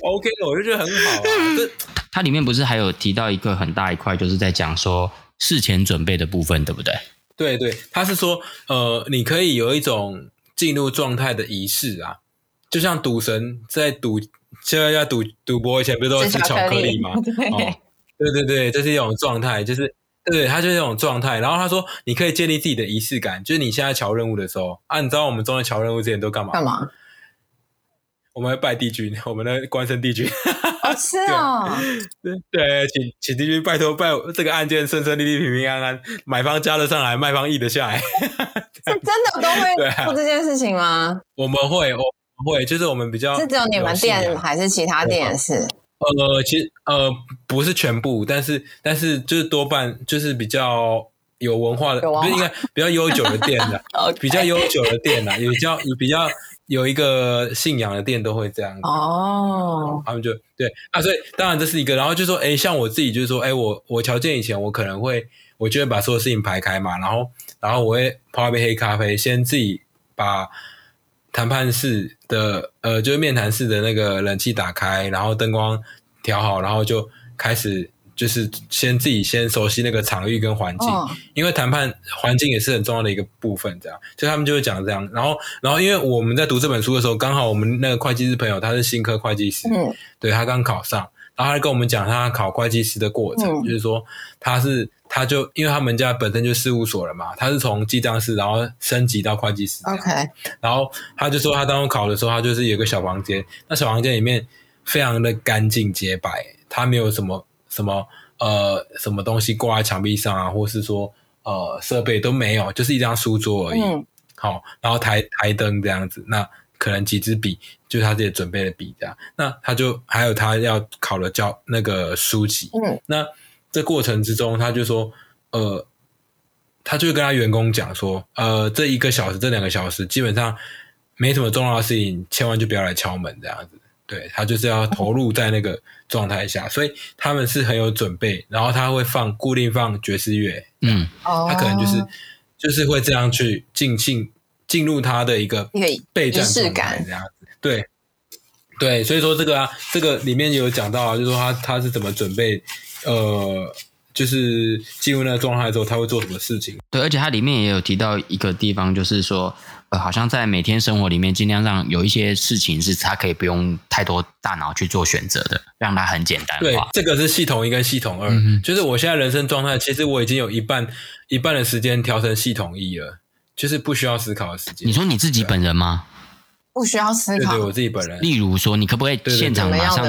OK，我就觉得很好啊。这 它里面不是还有提到一个很大一块，就是在讲说事前准备的部分，对不对？对对，他是说，呃，你可以有一种进入状态的仪式啊，就像赌神在赌，现在要赌赌博以前不是都吃巧克力吗？对，哦，对对对，这是一种状态，就是对，他就是一种状态。然后他说，你可以建立自己的仪式感，就是你现在乔任务的时候啊，你知道我们中间乔任务之前都干嘛？干嘛？我们会拜帝君，我们的关圣帝君。哦，是哦，对，对，请请帝君拜托拜这个案件顺顺利利、平平安安，买方加得上来，卖方议得下来。是真的都会做这件事情吗？我们会，我们会，就是我们比较是只有你们店还是其他店也是？呃，其实呃不是全部，但是但是就是多半就是比较有文化的，不是应该 比较悠久的店的，比较悠久的店呐，也叫也比较。有一个信仰的店都会这样子哦，他们就对啊，所以当然这是一个，然后就说，哎，像我自己就是说，哎，我我条件以前我可能会，我就会把所有事情排开嘛，然后然后我会泡一杯黑咖啡，先自己把谈判室的呃，就是面谈室的那个冷气打开，然后灯光调好，然后就开始。就是先自己先熟悉那个场域跟环境，哦、因为谈判环境也是很重要的一个部分。这样，就他们就会讲这样。然后，然后因为我们在读这本书的时候，刚好我们那个会计师朋友他是新科会计师，嗯，对他刚考上，然后他跟我们讲他考会计师的过程，嗯、就是说他是他就因为他们家本身就事务所了嘛，他是从记账师然后升级到会计师。OK，然后他就说他当初考的时候，他就是有个小房间，那小房间里面非常的干净洁白，他没有什么什么呃什么东西挂在墙壁上啊，或是说呃设备都没有，就是一张书桌而已。嗯、好，然后台台灯这样子，那。可能几支笔，就是他自己准备的笔这样。那他就还有他要考的教那个书籍。嗯，那这过程之中，他就说，呃，他就跟他员工讲说，呃，这一个小时、这两个小时，基本上没什么重要的事情，千万就不要来敲门这样子。对，他就是要投入在那个状态下，嗯、所以他们是很有准备。然后他会放固定放爵士乐，嗯，他可能就是就是会这样去尽兴。进入他的一个备战状态这样子，对对，所以说这个啊，这个里面有讲到啊，就是说他他是怎么准备，呃，就是进入那个状态之后，他会做什么事情？对，而且它里面也有提到一个地方，就是说，呃，好像在每天生活里面，尽量让有一些事情是他可以不用太多大脑去做选择的，让他很简单化。对，这个是系统一跟系统二，嗯、就是我现在人生状态，其实我已经有一半一半的时间调成系统一了。就是不需要思考的时间。你说你自己本人吗？不需要思考。对，对，我自己本人。例如说，你可不可以现场马上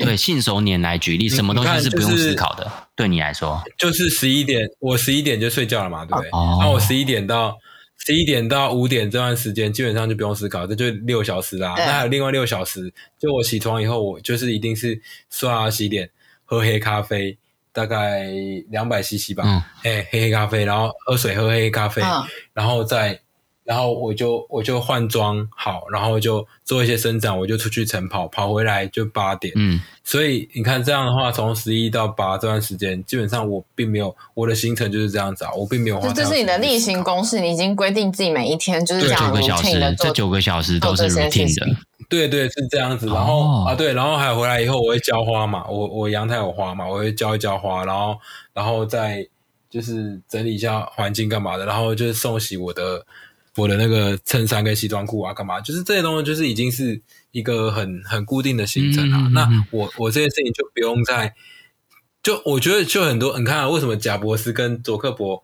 对信手拈来举例？什么东西是不用思考的？就是、对你来说，就是十一点，我十一点就睡觉了嘛，对不对？哦。那我十一点到十一点到五点这段时间，基本上就不用思考，这就六小时啦。对那还有另外六小时，就我起床以后，我就是一定是刷牙洗脸，喝黑咖啡。大概两百 CC 吧，嗯，黑黑咖啡，然后喝水，喝黑咖啡，嗯、然后再，然后我就我就换装好，然后就做一些伸展，我就出去晨跑，跑回来就八点，嗯，所以你看这样的话，从十一到八这段时间，基本上我并没有我的行程就是这样子啊，我并没有花。这是你的例行公事，你已经规定自己每一天就是这样九个小时，这九个小时都是 routine 的。对对，是这样子。然后、oh. 啊，对，然后还有回来以后，我会浇花嘛。我我阳台有花嘛，我会浇一浇花，然后然后再就是整理一下环境干嘛的，然后就是送洗我的我的那个衬衫跟西装裤啊干嘛，就是这些东西就是已经是一个很很固定的行程啊。Mm hmm. 那我我这些事情就不用再，就我觉得就很多，你看、啊、为什么贾博士跟佐克伯。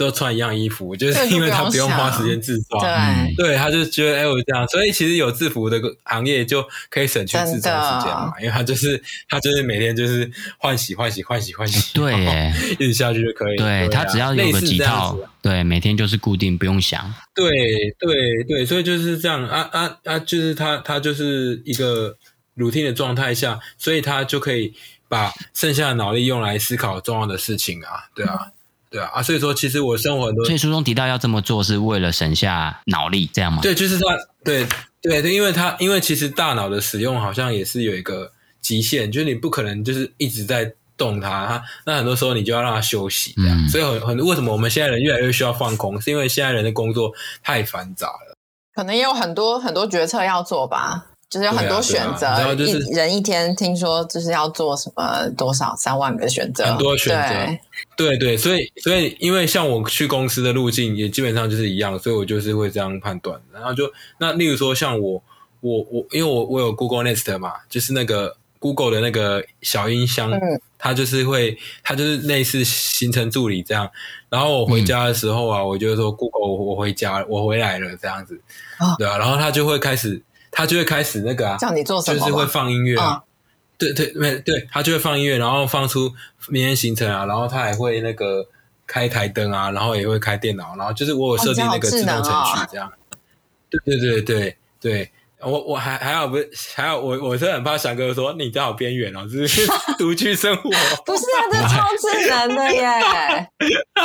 都穿一样衣服，就是因为他不用花时间制造，对，对，他就觉得哎，我这样，所以其实有制服的行业就可以省去制造时间嘛，因为他就是他就是每天就是换洗换洗换洗换洗，对，一直下去就可以。对，他只要有个几套，对，每天就是固定，不用想。对对对，所以就是这样啊啊啊，就是他他就是一个 routine 的状态下，所以他就可以把剩下的脑力用来思考重要的事情啊，对啊。对啊，啊，所以说其实我生活很多，所以书中提到要这么做是为了省下脑力，这样吗？对，就是他，对对对，因为他因为其实大脑的使用好像也是有一个极限，就是你不可能就是一直在动它，它那很多时候你就要让它休息，这样。嗯，所以很很为什么我们现在人越来越需要放空，是因为现在人的工作太繁杂了，可能也有很多很多决策要做吧。就是有很多选择，啊啊就是、一人一天听说就是要做什么多少三万个选择，很多选择，对对对，所以所以因为像我去公司的路径也基本上就是一样，所以我就是会这样判断。然后就那例如说像我我我，因为我我有 Google Nest 嘛，就是那个 Google 的那个小音箱，嗯、它就是会它就是类似行程助理这样。然后我回家的时候啊，嗯、我就说 Google 我回家我回来了这样子，哦、对啊，然后它就会开始。他就会开始那个啊，叫你做什么？就是会放音乐啊，对对没对，他就会放音乐，然后放出明天行程啊，然后他还会那个开台灯啊，然后也会开电脑，然后就是我有设定那个自动程序这样。对对对对对，我我还还好不是还好我我是很怕翔哥说你这好边缘哦，就是独居生活。不是啊，这超智能的耶。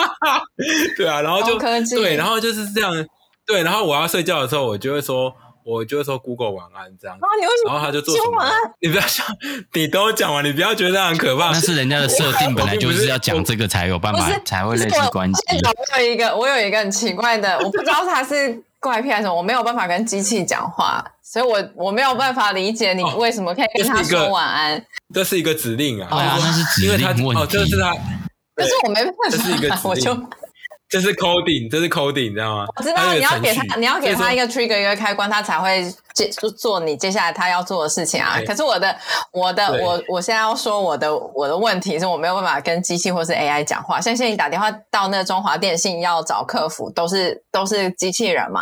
对啊，然后就对，然后就是这样。对，然后我要睡觉的时候，我就会说。我就说 Google 晚安这样子，然后他就做什么？你不要想，你都讲完，你不要觉得很可怕。那是人家的设定，本来就是要讲这个才有办法，才会类似关系。我有一个，我有一个很奇怪的，我不知道他是怪癖还是什么，我没有办法跟机器讲话，所以我我没有办法理解你为什么可以跟他说晚安。这是一个指令啊，那是指令问题。哦，这是他，可是我没办法，这是一个指令。这是 coding，这是 coding，你知道吗？我知道你要给他，你要给他一个 trigger 一个开关，他才会接做你接下来他要做的事情啊。可是我的我的我我现在要说我的我的问题是我没有办法跟机器或是 AI 讲话。像现在你打电话到那个中华电信要找客服，都是都是机器人嘛。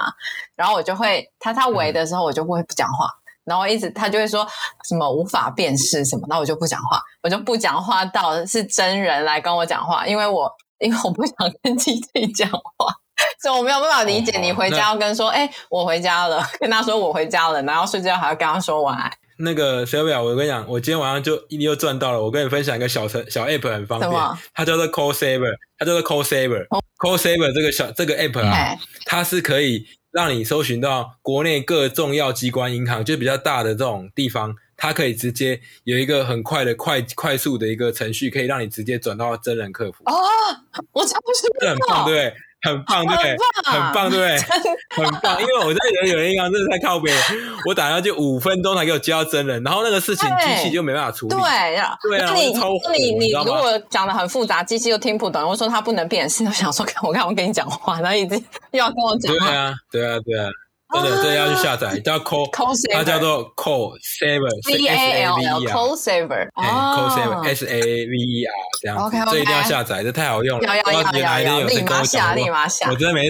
然后我就会他他围的时候，我就不会不讲话。然后一直他就会说什么无法辨识什么，那我就不讲话，我就不讲话到是真人来跟我讲话，因为我。因为我不想跟机器讲话，所以我没有办法理解你回家要跟说，哎、哦欸，我回家了，跟他说我回家了，然后睡觉还要跟他说晚安。那个小表，我跟你讲，我今天晚上就一定又赚到了。我跟你分享一个小程小 app 很方便，它叫做 Call Saver，它叫做 Call Saver。哦、Call Saver 这个小这个 app 啊，它是可以让你搜寻到国内各重要机关银行，就比较大的这种地方。它可以直接有一个很快的快快速的一个程序，可以让你直接转到真人客服。哦，我超喜欢，很棒，对不对？很棒，对不对？很棒，对不对？很棒，因为我在有有人一样，真的太靠北了。我打上去五分钟才给我接到真人，然后那个事情机器就没办法处理。对呀，对啊，你你你如果讲的很复杂，机器又听不懂，我说他不能辨识，我想说，我看我跟你讲话，然后一直又要跟我讲话。对啊，对啊，对啊。真的，这要去下载，叫 Call，它叫做 Call Saver，C A L L，Call Saver，Call Saver，S A V E R，这样子，这一定要下载，这太好用了。要要要要，立马下，立马下。我真的没。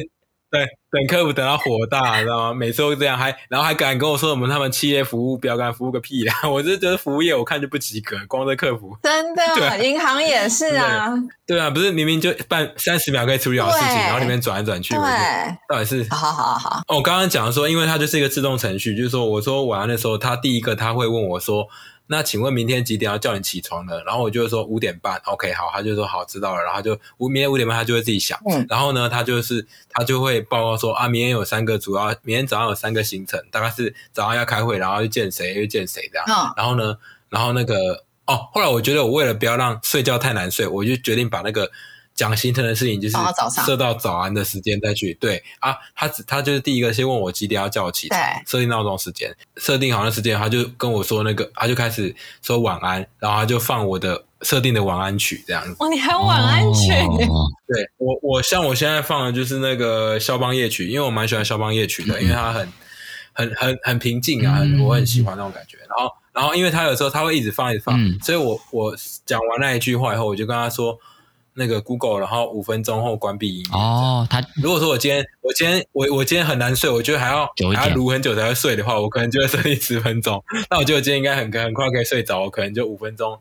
对，等客服等到火大，知道吗？每次都这样，还然后还敢跟我说什么他们企业服务标杆服务个屁啊！我就觉得服务业我看就不及格，光这客服真的，对银行也是啊对。对啊，不是明明就办三十秒可以处理好事情，然后里面转来转去，对，到底是好好好。哦，我刚刚讲说，因为它就是一个自动程序，就是说我说晚安的时候，他第一个他会问我说。那请问明天几点要叫你起床呢？然后我就会说五点半，OK，好，他就说好，知道了。然后就五明天五点半，他就会自己想。嗯。然后呢，他就是他就会报告说啊，明天有三个主要，明天早上有三个行程，大概是早上要开会，然后去见谁，又见谁这样。嗯。然后呢，然后那个哦，后来我觉得我为了不要让睡觉太难睡，我就决定把那个。讲行程的事情就是设到早安的时间再去。对啊，他他就是第一个先问我几点要叫我起床，设定闹钟时间，设定好那时间，他就跟我说那个，他就开始说晚安，然后他就放我的设定的晚安曲这样子。哦，你还有晚安曲？对我我像我现在放的就是那个肖邦夜曲，因为我蛮喜欢肖邦夜曲的，因为它很很很很平静啊，我很喜欢那种感觉。然后然后因为他有时候他会一直放一直放，所以我我讲完那一句话以后，我就跟他说。那个 Google，然后五分钟后关闭音乐。哦，他如果说我今天我今天我我今天很难睡，我觉得还要还要撸很久才会睡的话，我可能就会设定十分钟。那我觉得今天应该很很快可以睡着，我可能就五分钟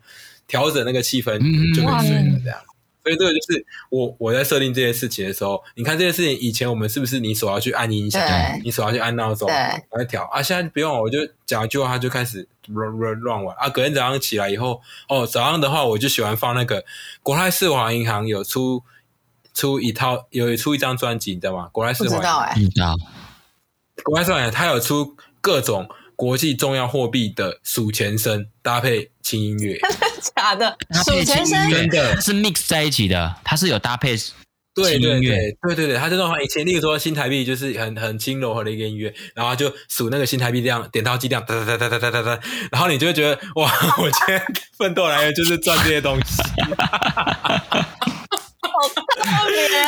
调整那个气氛就可以睡了这样。所以这个就是我我在设定这些事情的时候，你看这些事情以前我们是不是你手要去按音响，你手要去按闹钟，来调啊？现在不用，我就讲一句话，他就开始乱乱乱玩啊。隔天早上起来以后，哦，早上的话我就喜欢放那个国泰世华银行有出出一套，有出一张专辑，你知道吗？国泰世华，知道哎，知道。国泰世华它有出各种国际重要货币的数钱声搭配轻音乐。假的，数钱声真的。是 mix 在一起的，它是有搭配对对对对对对，它这种以前例如说新台币就是很很轻柔和的一个音乐，然后就数那个新台币这样点到即这样哒哒哒哒哒哒哒，然后你就会觉得哇，我今天 奋斗来源就是赚这些东西。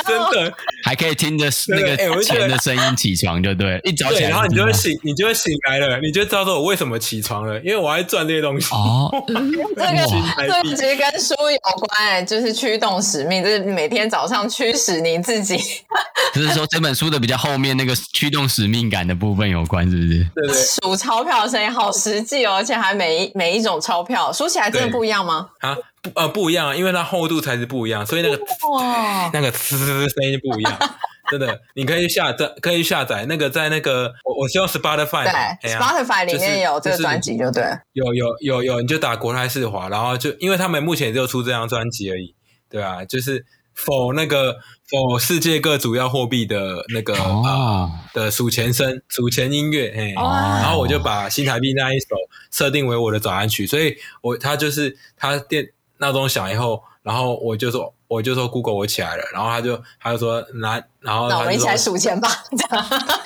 真的还可以听着那个钱的声音起床，就对，一早起来，然后你就会醒，你就会醒来了，你就知道说我为什么起床了，因为我还赚这些东西。哦，这个这个其实跟书有关，就是驱动使命，就是每天早上驱使你自己。就是说这本书的比较后面那个驱动使命感的部分有关，是不是？对对。数钞票的声音好实际哦，而且还每一每一种钞票数起来真的不一样吗？啊。不呃不一样啊，因为它厚度材质不一样，所以那个哇。那个呲呲声音不一样，真的，你可以下载，可以下载那个在那个我我希望 Spotify 对 Spotify 里面有这个专辑就对，有有有有，你就打国泰世华，然后就因为他们目前只有出这张专辑而已，对啊，就是 for 那个 for 世界各主要货币的那个啊的数钱声数钱音乐，嘿，然后我就把新台币那一首设定为我的早安曲，所以我他就是他电。闹钟响以后，然后我就说，我就说，Google，我起来了。然后他就，他就说，来，然后那我们一起来数钱吧。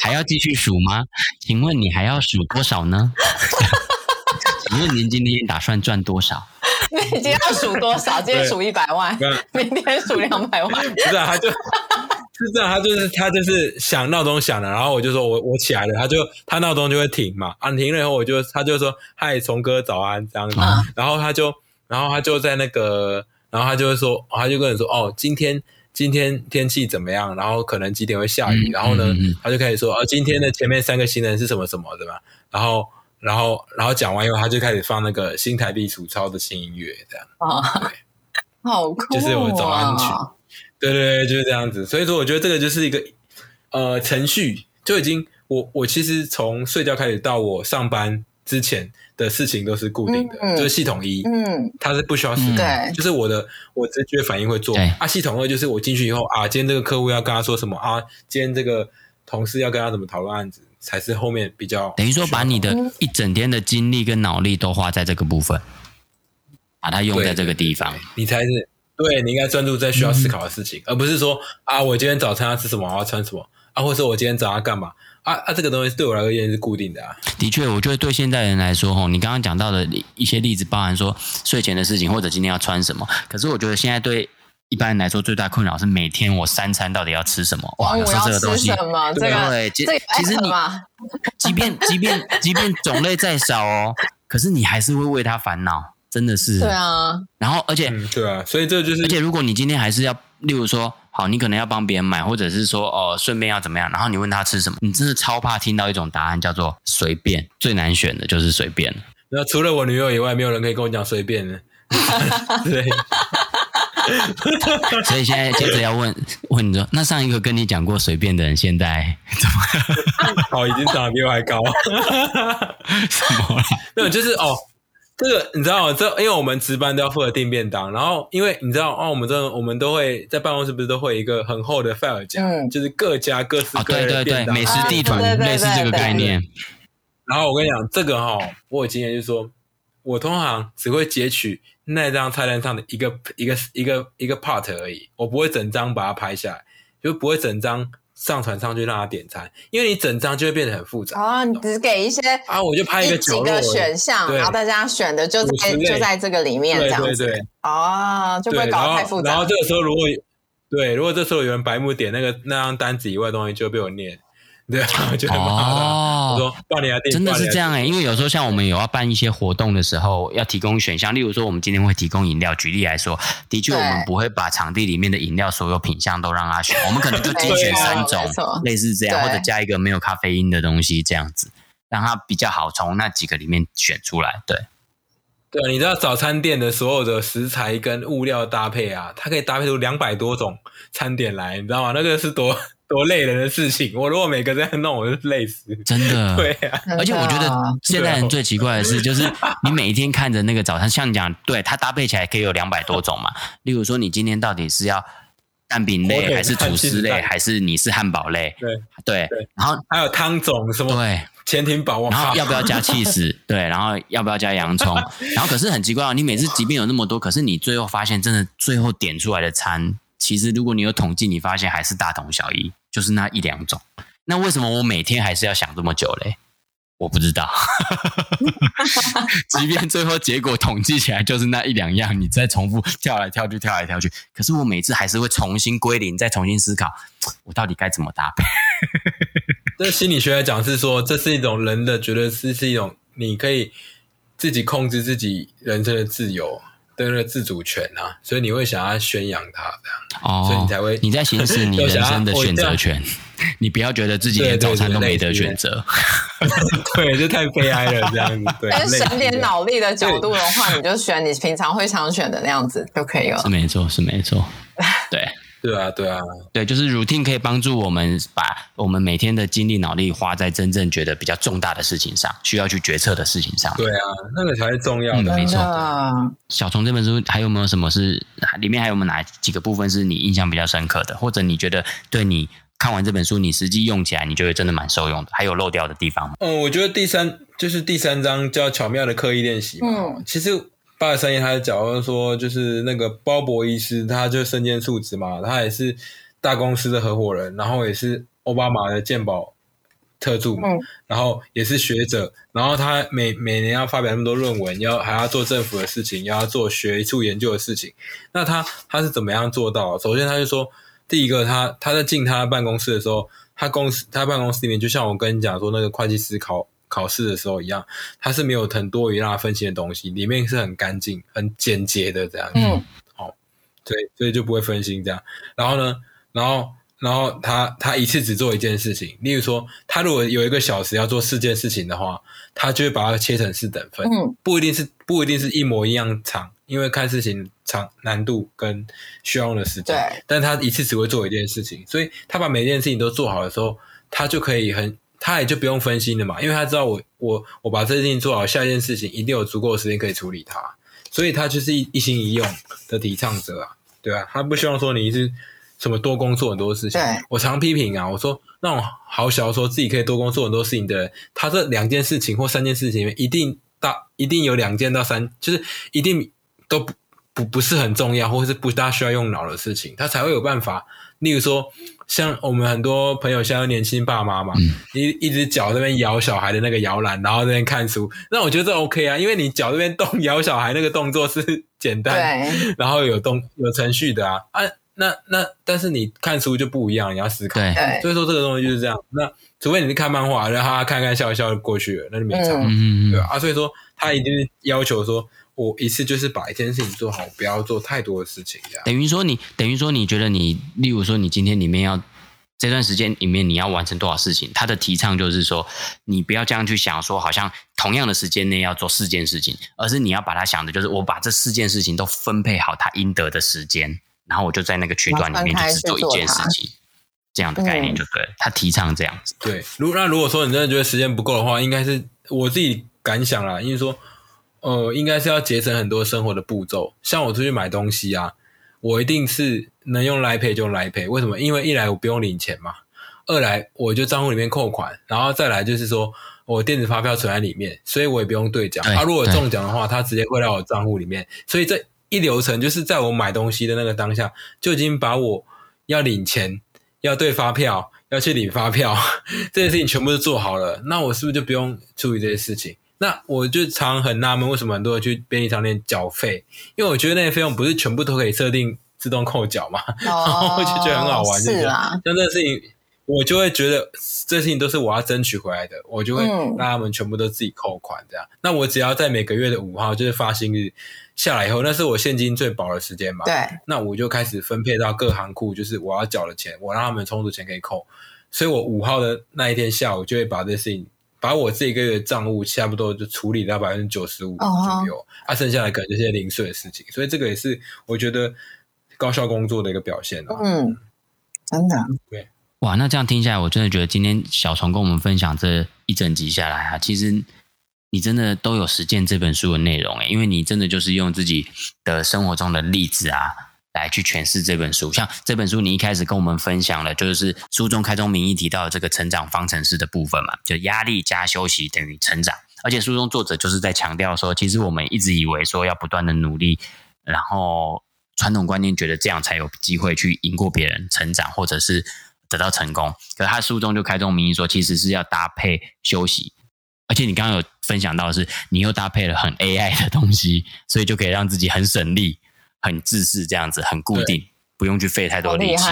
还要继续数吗？请问你还要数多少呢？请问您今天打算赚多少？你今天要数多少？今天数一百万，明天数两百万。不 是啊，他就。是这样，他就是他就是响闹钟响了，然后我就说我我起来了，他就他闹钟就会停嘛，啊停了以后我就他就说嗨，虫哥早安这样子，嗯、然后他就然后他就在那个，然后他就会说，他就跟你说哦，今天今天天气怎么样？然后可能几点会下雨？嗯、然后呢，嗯、他就开始说哦，今天的前面三个行人是什么什么的嘛，然后然后然后讲完以后，他就开始放那个新台币数钞的新音乐这样，啊，好酷、哦，就是我早安曲。对对对，就是这样子。所以说，我觉得这个就是一个呃程序，就已经我我其实从睡觉开始到我上班之前的事情都是固定的，嗯、就是系统一，嗯，它是不需要思考，嗯、就是我的我直觉反应会做。啊，系统二就是我进去以后啊，今天这个客户要跟他说什么啊，今天这个同事要跟他怎么讨论案子，才是后面比较等于说把你的一整天的精力跟脑力都花在这个部分，把它用在这个地方，你才是。对，你应该专注在需要思考的事情，嗯、而不是说啊，我今天早餐要吃什么，我要穿什么啊，或者说我今天早上干嘛啊啊，这个东西对我来言是固定的啊。的确，我觉得对现代人来说，吼，你刚刚讲到的一些例子，包含说睡前的事情，或者今天要穿什么。可是我觉得现在对一般人来说，最大困扰是每天我三餐到底要吃什么？哇，有时候这个东西，对，其其实你，即便即便即便种类再少哦，可是你还是会为他烦恼。真的是对啊，然后而且、嗯、对啊，所以这就是，而且如果你今天还是要，例如说，好，你可能要帮别人买，或者是说，哦，顺便要怎么样，然后你问他吃什么，你真的超怕听到一种答案叫做随便，最难选的就是随便。那除了我女友以外，没有人可以跟我讲随便的。对，所以现在接着要问问你说，那上一个跟你讲过随便的人，现在怎么？哦，已经长得比我还高。什么啦？没有，就是哦。这个你知道吗？这因为我们值班都要负责订便当，然后因为你知道哦，我们这我们都会在办公室不是都会有一个很厚的 file 夹，嗯、就是各家各式各样的便当，美食地图类似这个概念。然后我跟你讲，这个哈、哦，我有经验就是说，我通常只会截取那张菜单上的一个一个一个一个 part 而已，我不会整张把它拍下来，就不会整张。上传上去让他点餐，因为你整张就会变得很复杂。哦，你只给一些啊，我就拍一个几个选项，然后大家选的就在就在这个里面这样子。对对对。哦，就不会搞得太复杂。然后这个时候如果对，如果这时候有人白目点那个那张单子以外的东西，就会被我念。对，就很麻烦。哦，我说帮你来订，真的是这样哎、欸，因为有时候像我们有要办一些活动的时候，要提供选项，例如说我们今天会提供饮料。举例来说，的确我们不会把场地里面的饮料所有品项都让他选，我们可能就精选三种，类似这样，或者加一个没有咖啡因的东西，这样子让他比较好从那几个里面选出来。对，对，你知道早餐店的所有的食材跟物料搭配啊，它可以搭配出两百多种餐点来，你知道吗？那个是多。多累人的事情！我如果每个这样弄，我就累死。真的，对啊。而且我觉得现在人最奇怪的是，就是你每一天看着那个早餐，像你讲，对它搭配起来可以有两百多种嘛。例如说，你今天到底是要蛋饼类，还是吐司类，还是你是汉堡类？对对。然后还有汤种什么？对，潜艇堡。然后要不要加 起司？对，然后要不要加洋葱？然后可是很奇怪哦，你每次即便有那么多，可是你最后发现，真的最后点出来的餐，其实如果你有统计，你发现还是大同小异。就是那一两种，那为什么我每天还是要想这么久嘞？我不知道。即便最后结果统计起来就是那一两样，你再重复跳来跳去，跳来跳去，可是我每次还是会重新归零，再重新思考，我到底该怎么搭配？这心理学来讲是说，这是一种人的觉得是是一种你可以自己控制自己人生的自由。对那个自主权啊，所以你会想要宣扬它这样，哦，所以你才会你在行使你人生的 选择权，你不要觉得自己连早餐都没得选择，对，就太悲哀了这样子。对，但是省点脑力的角度的话，你就选你平常会常选的那样子就可以了。是没错，是没错，对。对啊，对啊，对，就是 routine 可以帮助我们把我们每天的精力、脑力花在真正觉得比较重大的事情上，需要去决策的事情上。对啊，那个才是重要的，嗯、没错。小虫这本书还有没有什么是里面还有没有哪几个部分是你印象比较深刻的，或者你觉得对你看完这本书，你实际用起来，你觉得真的蛮受用的？还有漏掉的地方吗？嗯，我觉得第三就是第三章叫巧妙的刻意练习嘛。嗯，其实。八十三页，他的讲就是说，就是那个鲍勃医师，他就身兼数职嘛，他也是大公司的合伙人，然后也是奥巴马的健保特助嘛，嗯、然后也是学者，然后他每每年要发表那么多论文，要还要做政府的事情，要做学术研究的事情，那他他是怎么样做到？首先，他就说第一个他他在进他办公室的时候，他公司他办公室里面就像我跟你讲说那个会计师考考试的时候一样，他是没有很多余让他分心的东西，里面是很干净、很简洁的这样子。嗯，好，对，所以就不会分心这样。然后呢，然后。然后他他一次只做一件事情，例如说，他如果有一个小时要做四件事情的话，他就会把它切成四等份，嗯，不一定是不一定是一模一样长，因为看事情长难度跟需要用的时间，对，但他一次只会做一件事情，所以他把每件事情都做好的时候，他就可以很，他也就不用分心了嘛，因为他知道我我我把这件事情做好，下一件事情一定有足够的时间可以处理它，所以他就是一一心一用的提倡者啊，对吧？他不希望说你一直。什么多工作很多事情？对，我常批评啊，我说那种好小说自己可以多工作很多事情的人，他这两件事情或三件事情里面，一定大一定有两件到三，就是一定都不不不是很重要，或者是不大需要用脑的事情，他才会有办法。例如说，像我们很多朋友，像年轻爸妈嘛，嗯、一一只脚这边摇小孩的那个摇篮，然后这边看书，那我觉得这 OK 啊，因为你脚这边动摇小孩那个动作是简单，对然后有动有程序的啊啊。那那，但是你看书就不一样，你要思考。对，所以说这个东西就是这样。那除非你是看漫画，让他看看笑一笑就过去了，那就没差，嗯、对吧？啊，所以说他一定是要求说，我一次就是把一件事情做好，不要做太多的事情。这样等于说你，等于说你觉得你，例如说你今天里面要这段时间里面你要完成多少事情，他的提倡就是说，你不要这样去想，说好像同样的时间内要做四件事情，而是你要把它想的就是，我把这四件事情都分配好它应得的时间。然后我就在那个区段里面就只做一件事情，这样的概念就对了。他提倡这样子。对，如那如果说你真的觉得时间不够的话，应该是我自己感想啦，因为说，呃，应该是要节省很多生活的步骤。像我出去买东西啊，我一定是能用 Line Pay 就 Line Pay。为什么？因为一来我不用领钱嘛，二来我就账户里面扣款，然后再来就是说我电子发票存在里面，所以我也不用兑奖。他、啊、如果中奖的话，他直接汇到我账户里面，所以这。一流程就是在我买东西的那个当下，就已经把我要领钱、要对发票、要去领发票 这些事情全部都做好了。那我是不是就不用注意这些事情？那我就常很纳闷，为什么很多人去便利商店缴费？因为我觉得那些费用不是全部都可以设定自动扣缴嘛，哦、然后我就觉得很好玩，是啊，像这个事情。我就会觉得这事情都是我要争取回来的，我就会让他们全部都自己扣款这样。嗯、那我只要在每个月的五号，就是发薪日下来以后，那是我现金最薄的时间嘛。对。那我就开始分配到各行库，就是我要缴的钱，我让他们充足钱可以扣。所以我五号的那一天下午，就会把这事情，把我这一个月的账务差不多就处理到百分之九十五左右，哦、啊，剩下的可能就是些零碎的事情。所以这个也是我觉得高效工作的一个表现。嗯，真的。对。哇，那这样听下来，我真的觉得今天小虫跟我们分享这一整集下来啊，其实你真的都有实践这本书的内容诶，因为你真的就是用自己的生活中的例子啊，来去诠释这本书。像这本书，你一开始跟我们分享了，就是书中开宗明义提到的这个成长方程式的部分嘛，就压力加休息等于成长。而且书中作者就是在强调说，其实我们一直以为说要不断的努力，然后传统观念觉得这样才有机会去赢过别人、成长，或者是。得到成功，可是他书中就开宗明义说，其实是要搭配休息，而且你刚刚有分享到是，你又搭配了很 AI 的东西，所以就可以让自己很省力、很自私，这样子很固定，不用去费太多力气。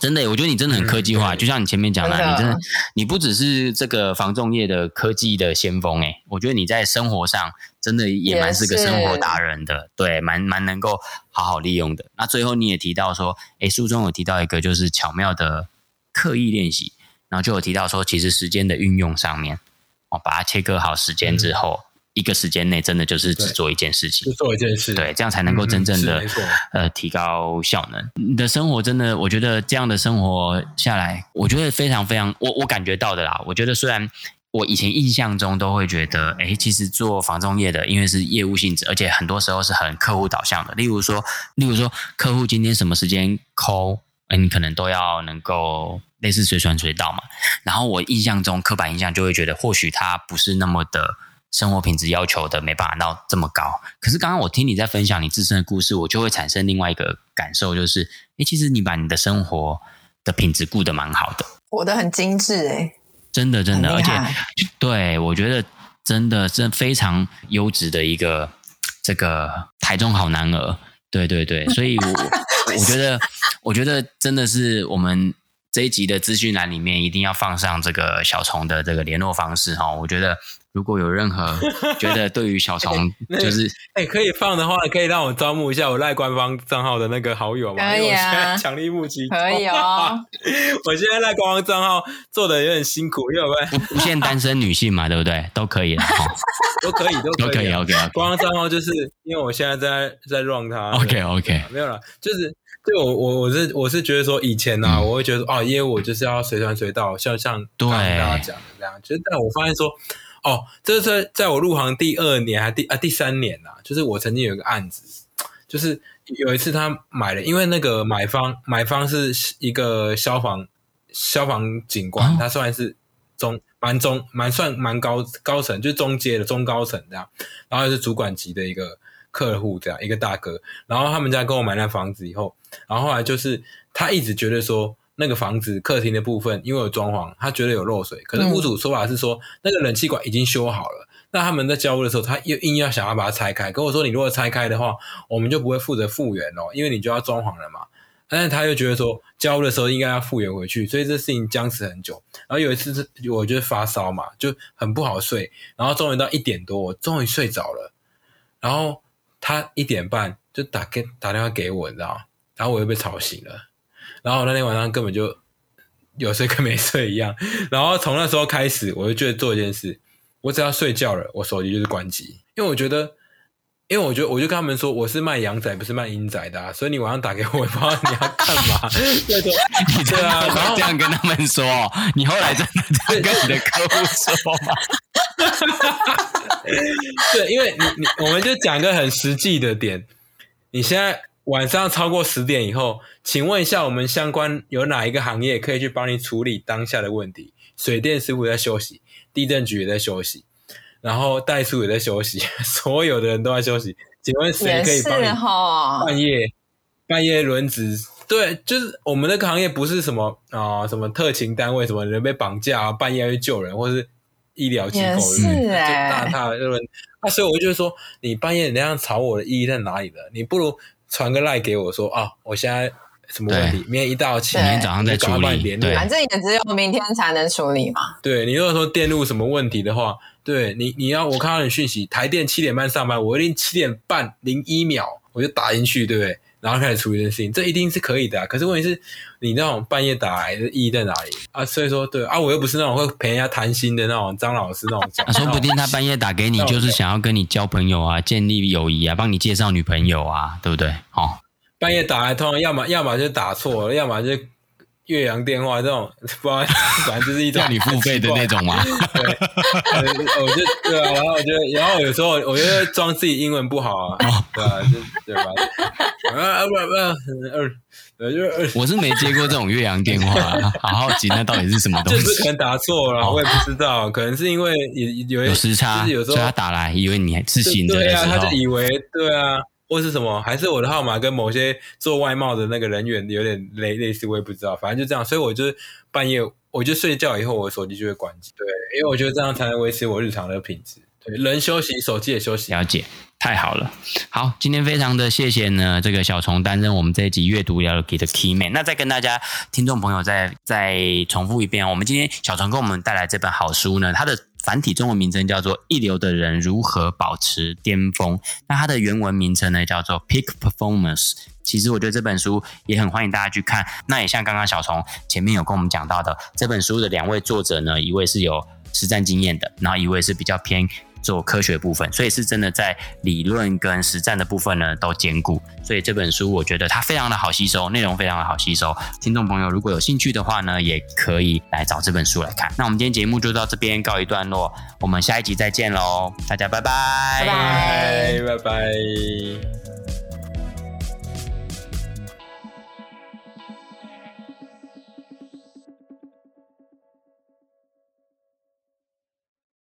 真的，我觉得你真的很科技化，嗯、就像你前面讲的，你真的，你不只是这个防重业的科技的先锋，哎，我觉得你在生活上真的也蛮是个生活达人的，对，蛮蛮能够好好利用的。那最后你也提到说，诶，书中有提到一个就是巧妙的刻意练习，然后就有提到说，其实时间的运用上面，哦，把它切割好时间之后。嗯一个时间内，真的就是只做一件事情，只做一件事，对，这样才能够真正的、嗯、呃提高效能。你的生活真的，我觉得这样的生活下来，我觉得非常非常，我我感觉到的啦。我觉得虽然我以前印象中都会觉得，哎，其实做房仲业的，因为是业务性质，而且很多时候是很客户导向的。例如说，例如说，客户今天什么时间 call，你可能都要能够类似随传随到嘛。然后我印象中刻板印象就会觉得，或许他不是那么的。生活品质要求的没办法到这么高，可是刚刚我听你在分享你自身的故事，我就会产生另外一个感受，就是，诶，其实你把你的生活的品质顾得蛮好的，活得很精致，诶，真的真的，而且对我觉得真的真非常优质的一个这个台中好男儿，对对对，所以我 我觉得我觉得真的是我们这一集的资讯栏里面一定要放上这个小虫的这个联络方式哈。我觉得。如果有任何 觉得对于小虫就是哎、欸欸、可以放的话，可以让我招募一下我赖官方账号的那个好友吗？可以啊，强力募集可以哦。我现在赖官方账号做的有点辛苦，因为我不限单身女性嘛，对不对？都可以了，都可以，都可以，，OK，OK 官方账号就是因为我现在在在 run 它。OK，OK，没有了，就是对我我我是我是觉得说以前呢、啊，嗯、我会觉得说哦，因为我就是要随传随到，像像刚刚大家讲的这样。其实但我发现说。哦，这是在在我入行第二年还第啊第三年啦、啊，就是我曾经有一个案子，就是有一次他买了，因为那个买方买方是一个消防消防警官，哦、他算是中蛮中蛮算蛮高高层，就是中阶的中高层这样，然后是主管级的一个客户这样一个大哥，然后他们家跟我买那房子以后，然后后来就是他一直觉得说。那个房子客厅的部分，因为有装潢，他觉得有漏水。可是屋主说法是说，嗯、那个冷气管已经修好了。那他们在交屋的时候，他又硬要想要把它拆开，跟我说：“你如果拆开的话，我们就不会负责复原哦，因为你就要装潢了嘛。”但是他又觉得说，交屋的时候应该要复原回去，所以这事情僵持很久。然后有一次是，我就发烧嘛，就很不好睡。然后终于到一点多，我终于睡着了。然后他一点半就打给打电话给我，你知道吗？然后我又被吵醒了。然后那天晚上根本就有睡跟没睡一样。然后从那时候开始，我就觉得做一件事，我只要睡觉了，我手机就是关机。因为我觉得，因为我觉得，我就跟他们说，我是卖阳仔，不是卖阴仔的啊。所以你晚上打给我，我不知道你要干嘛。对对，然后这样跟他们说，你后来真的这样跟你的客户说吗？对，因为你你，我们就讲一个很实际的点，你现在。晚上超过十点以后，请问一下，我们相关有哪一个行业可以去帮你处理当下的问题？水电师傅在休息，地震局也在休息，然后代数也在休息，所有的人都在休息。请问谁可以帮你半夜半夜轮值？对，就是我们那个行业不是什么啊、呃，什么特勤单位，什么人被绑架啊半夜要去救人，或是医疗机构，是就大大的轮。那所以我就说，你半夜你那样吵我的意义在哪里呢？你不如。传个赖给我说啊，我现在什么问题？明天一到七，明天早上再处理。对，反正也只有明天才能处理嘛。对，你如果说电路什么问题的话，对你你要我看到你讯息，台电七点半上班，我一定七点半零一秒我就打进去，对不对？然后开始处理这件事情，这一定是可以的啊。可是问题是，你那种半夜打来的意义在哪里啊？所以说，对啊，我又不是那种会陪人家谈心的那种张老师那种。啊，说不定他半夜打给你，就是想要跟你交朋友啊，建立友谊啊，帮你介绍女朋友啊，对不对？哦，半夜打来，通常要么要么就打错了，要么就。越洋电话这种，不知道，反正就是一种叫你付费的那种嘛。对，我就对啊，然后我就，然后有时候我就会装自己英文不好啊，对啊，就对吧？啊不不，二，对，就是我是没接过这种岳阳电话，好好奇那到底是什么东西？就是可能打错了，我也不知道，可能是因为有有时差，有时候他打来以为你是新的，对啊，他就以为对啊。或是什么？还是我的号码跟某些做外贸的那个人员有点类类似，我也不知道。反正就这样，所以我就半夜我就睡觉以后，我手机就会关机。对，因为我觉得这样才能维持我日常的品质。对，人休息，手机也休息。了解，太好了。好，今天非常的谢谢呢，这个小虫担任我们这一集阅读了给的 key man。那再跟大家听众朋友再再重复一遍，我们今天小虫给我们带来这本好书呢，它的。繁体中文名称叫做《一流的人如何保持巅峰》，那它的原文名称呢叫做《Peak Performance》。其实我觉得这本书也很欢迎大家去看。那也像刚刚小虫前面有跟我们讲到的，这本书的两位作者呢，一位是有实战经验的，然后一位是比较偏。做科学部分，所以是真的在理论跟实战的部分呢都兼顾，所以这本书我觉得它非常的好吸收，内容非常的好吸收。听众朋友如果有兴趣的话呢，也可以来找这本书来看。那我们今天节目就到这边告一段落，我们下一集再见喽，大家拜拜，拜拜，拜拜。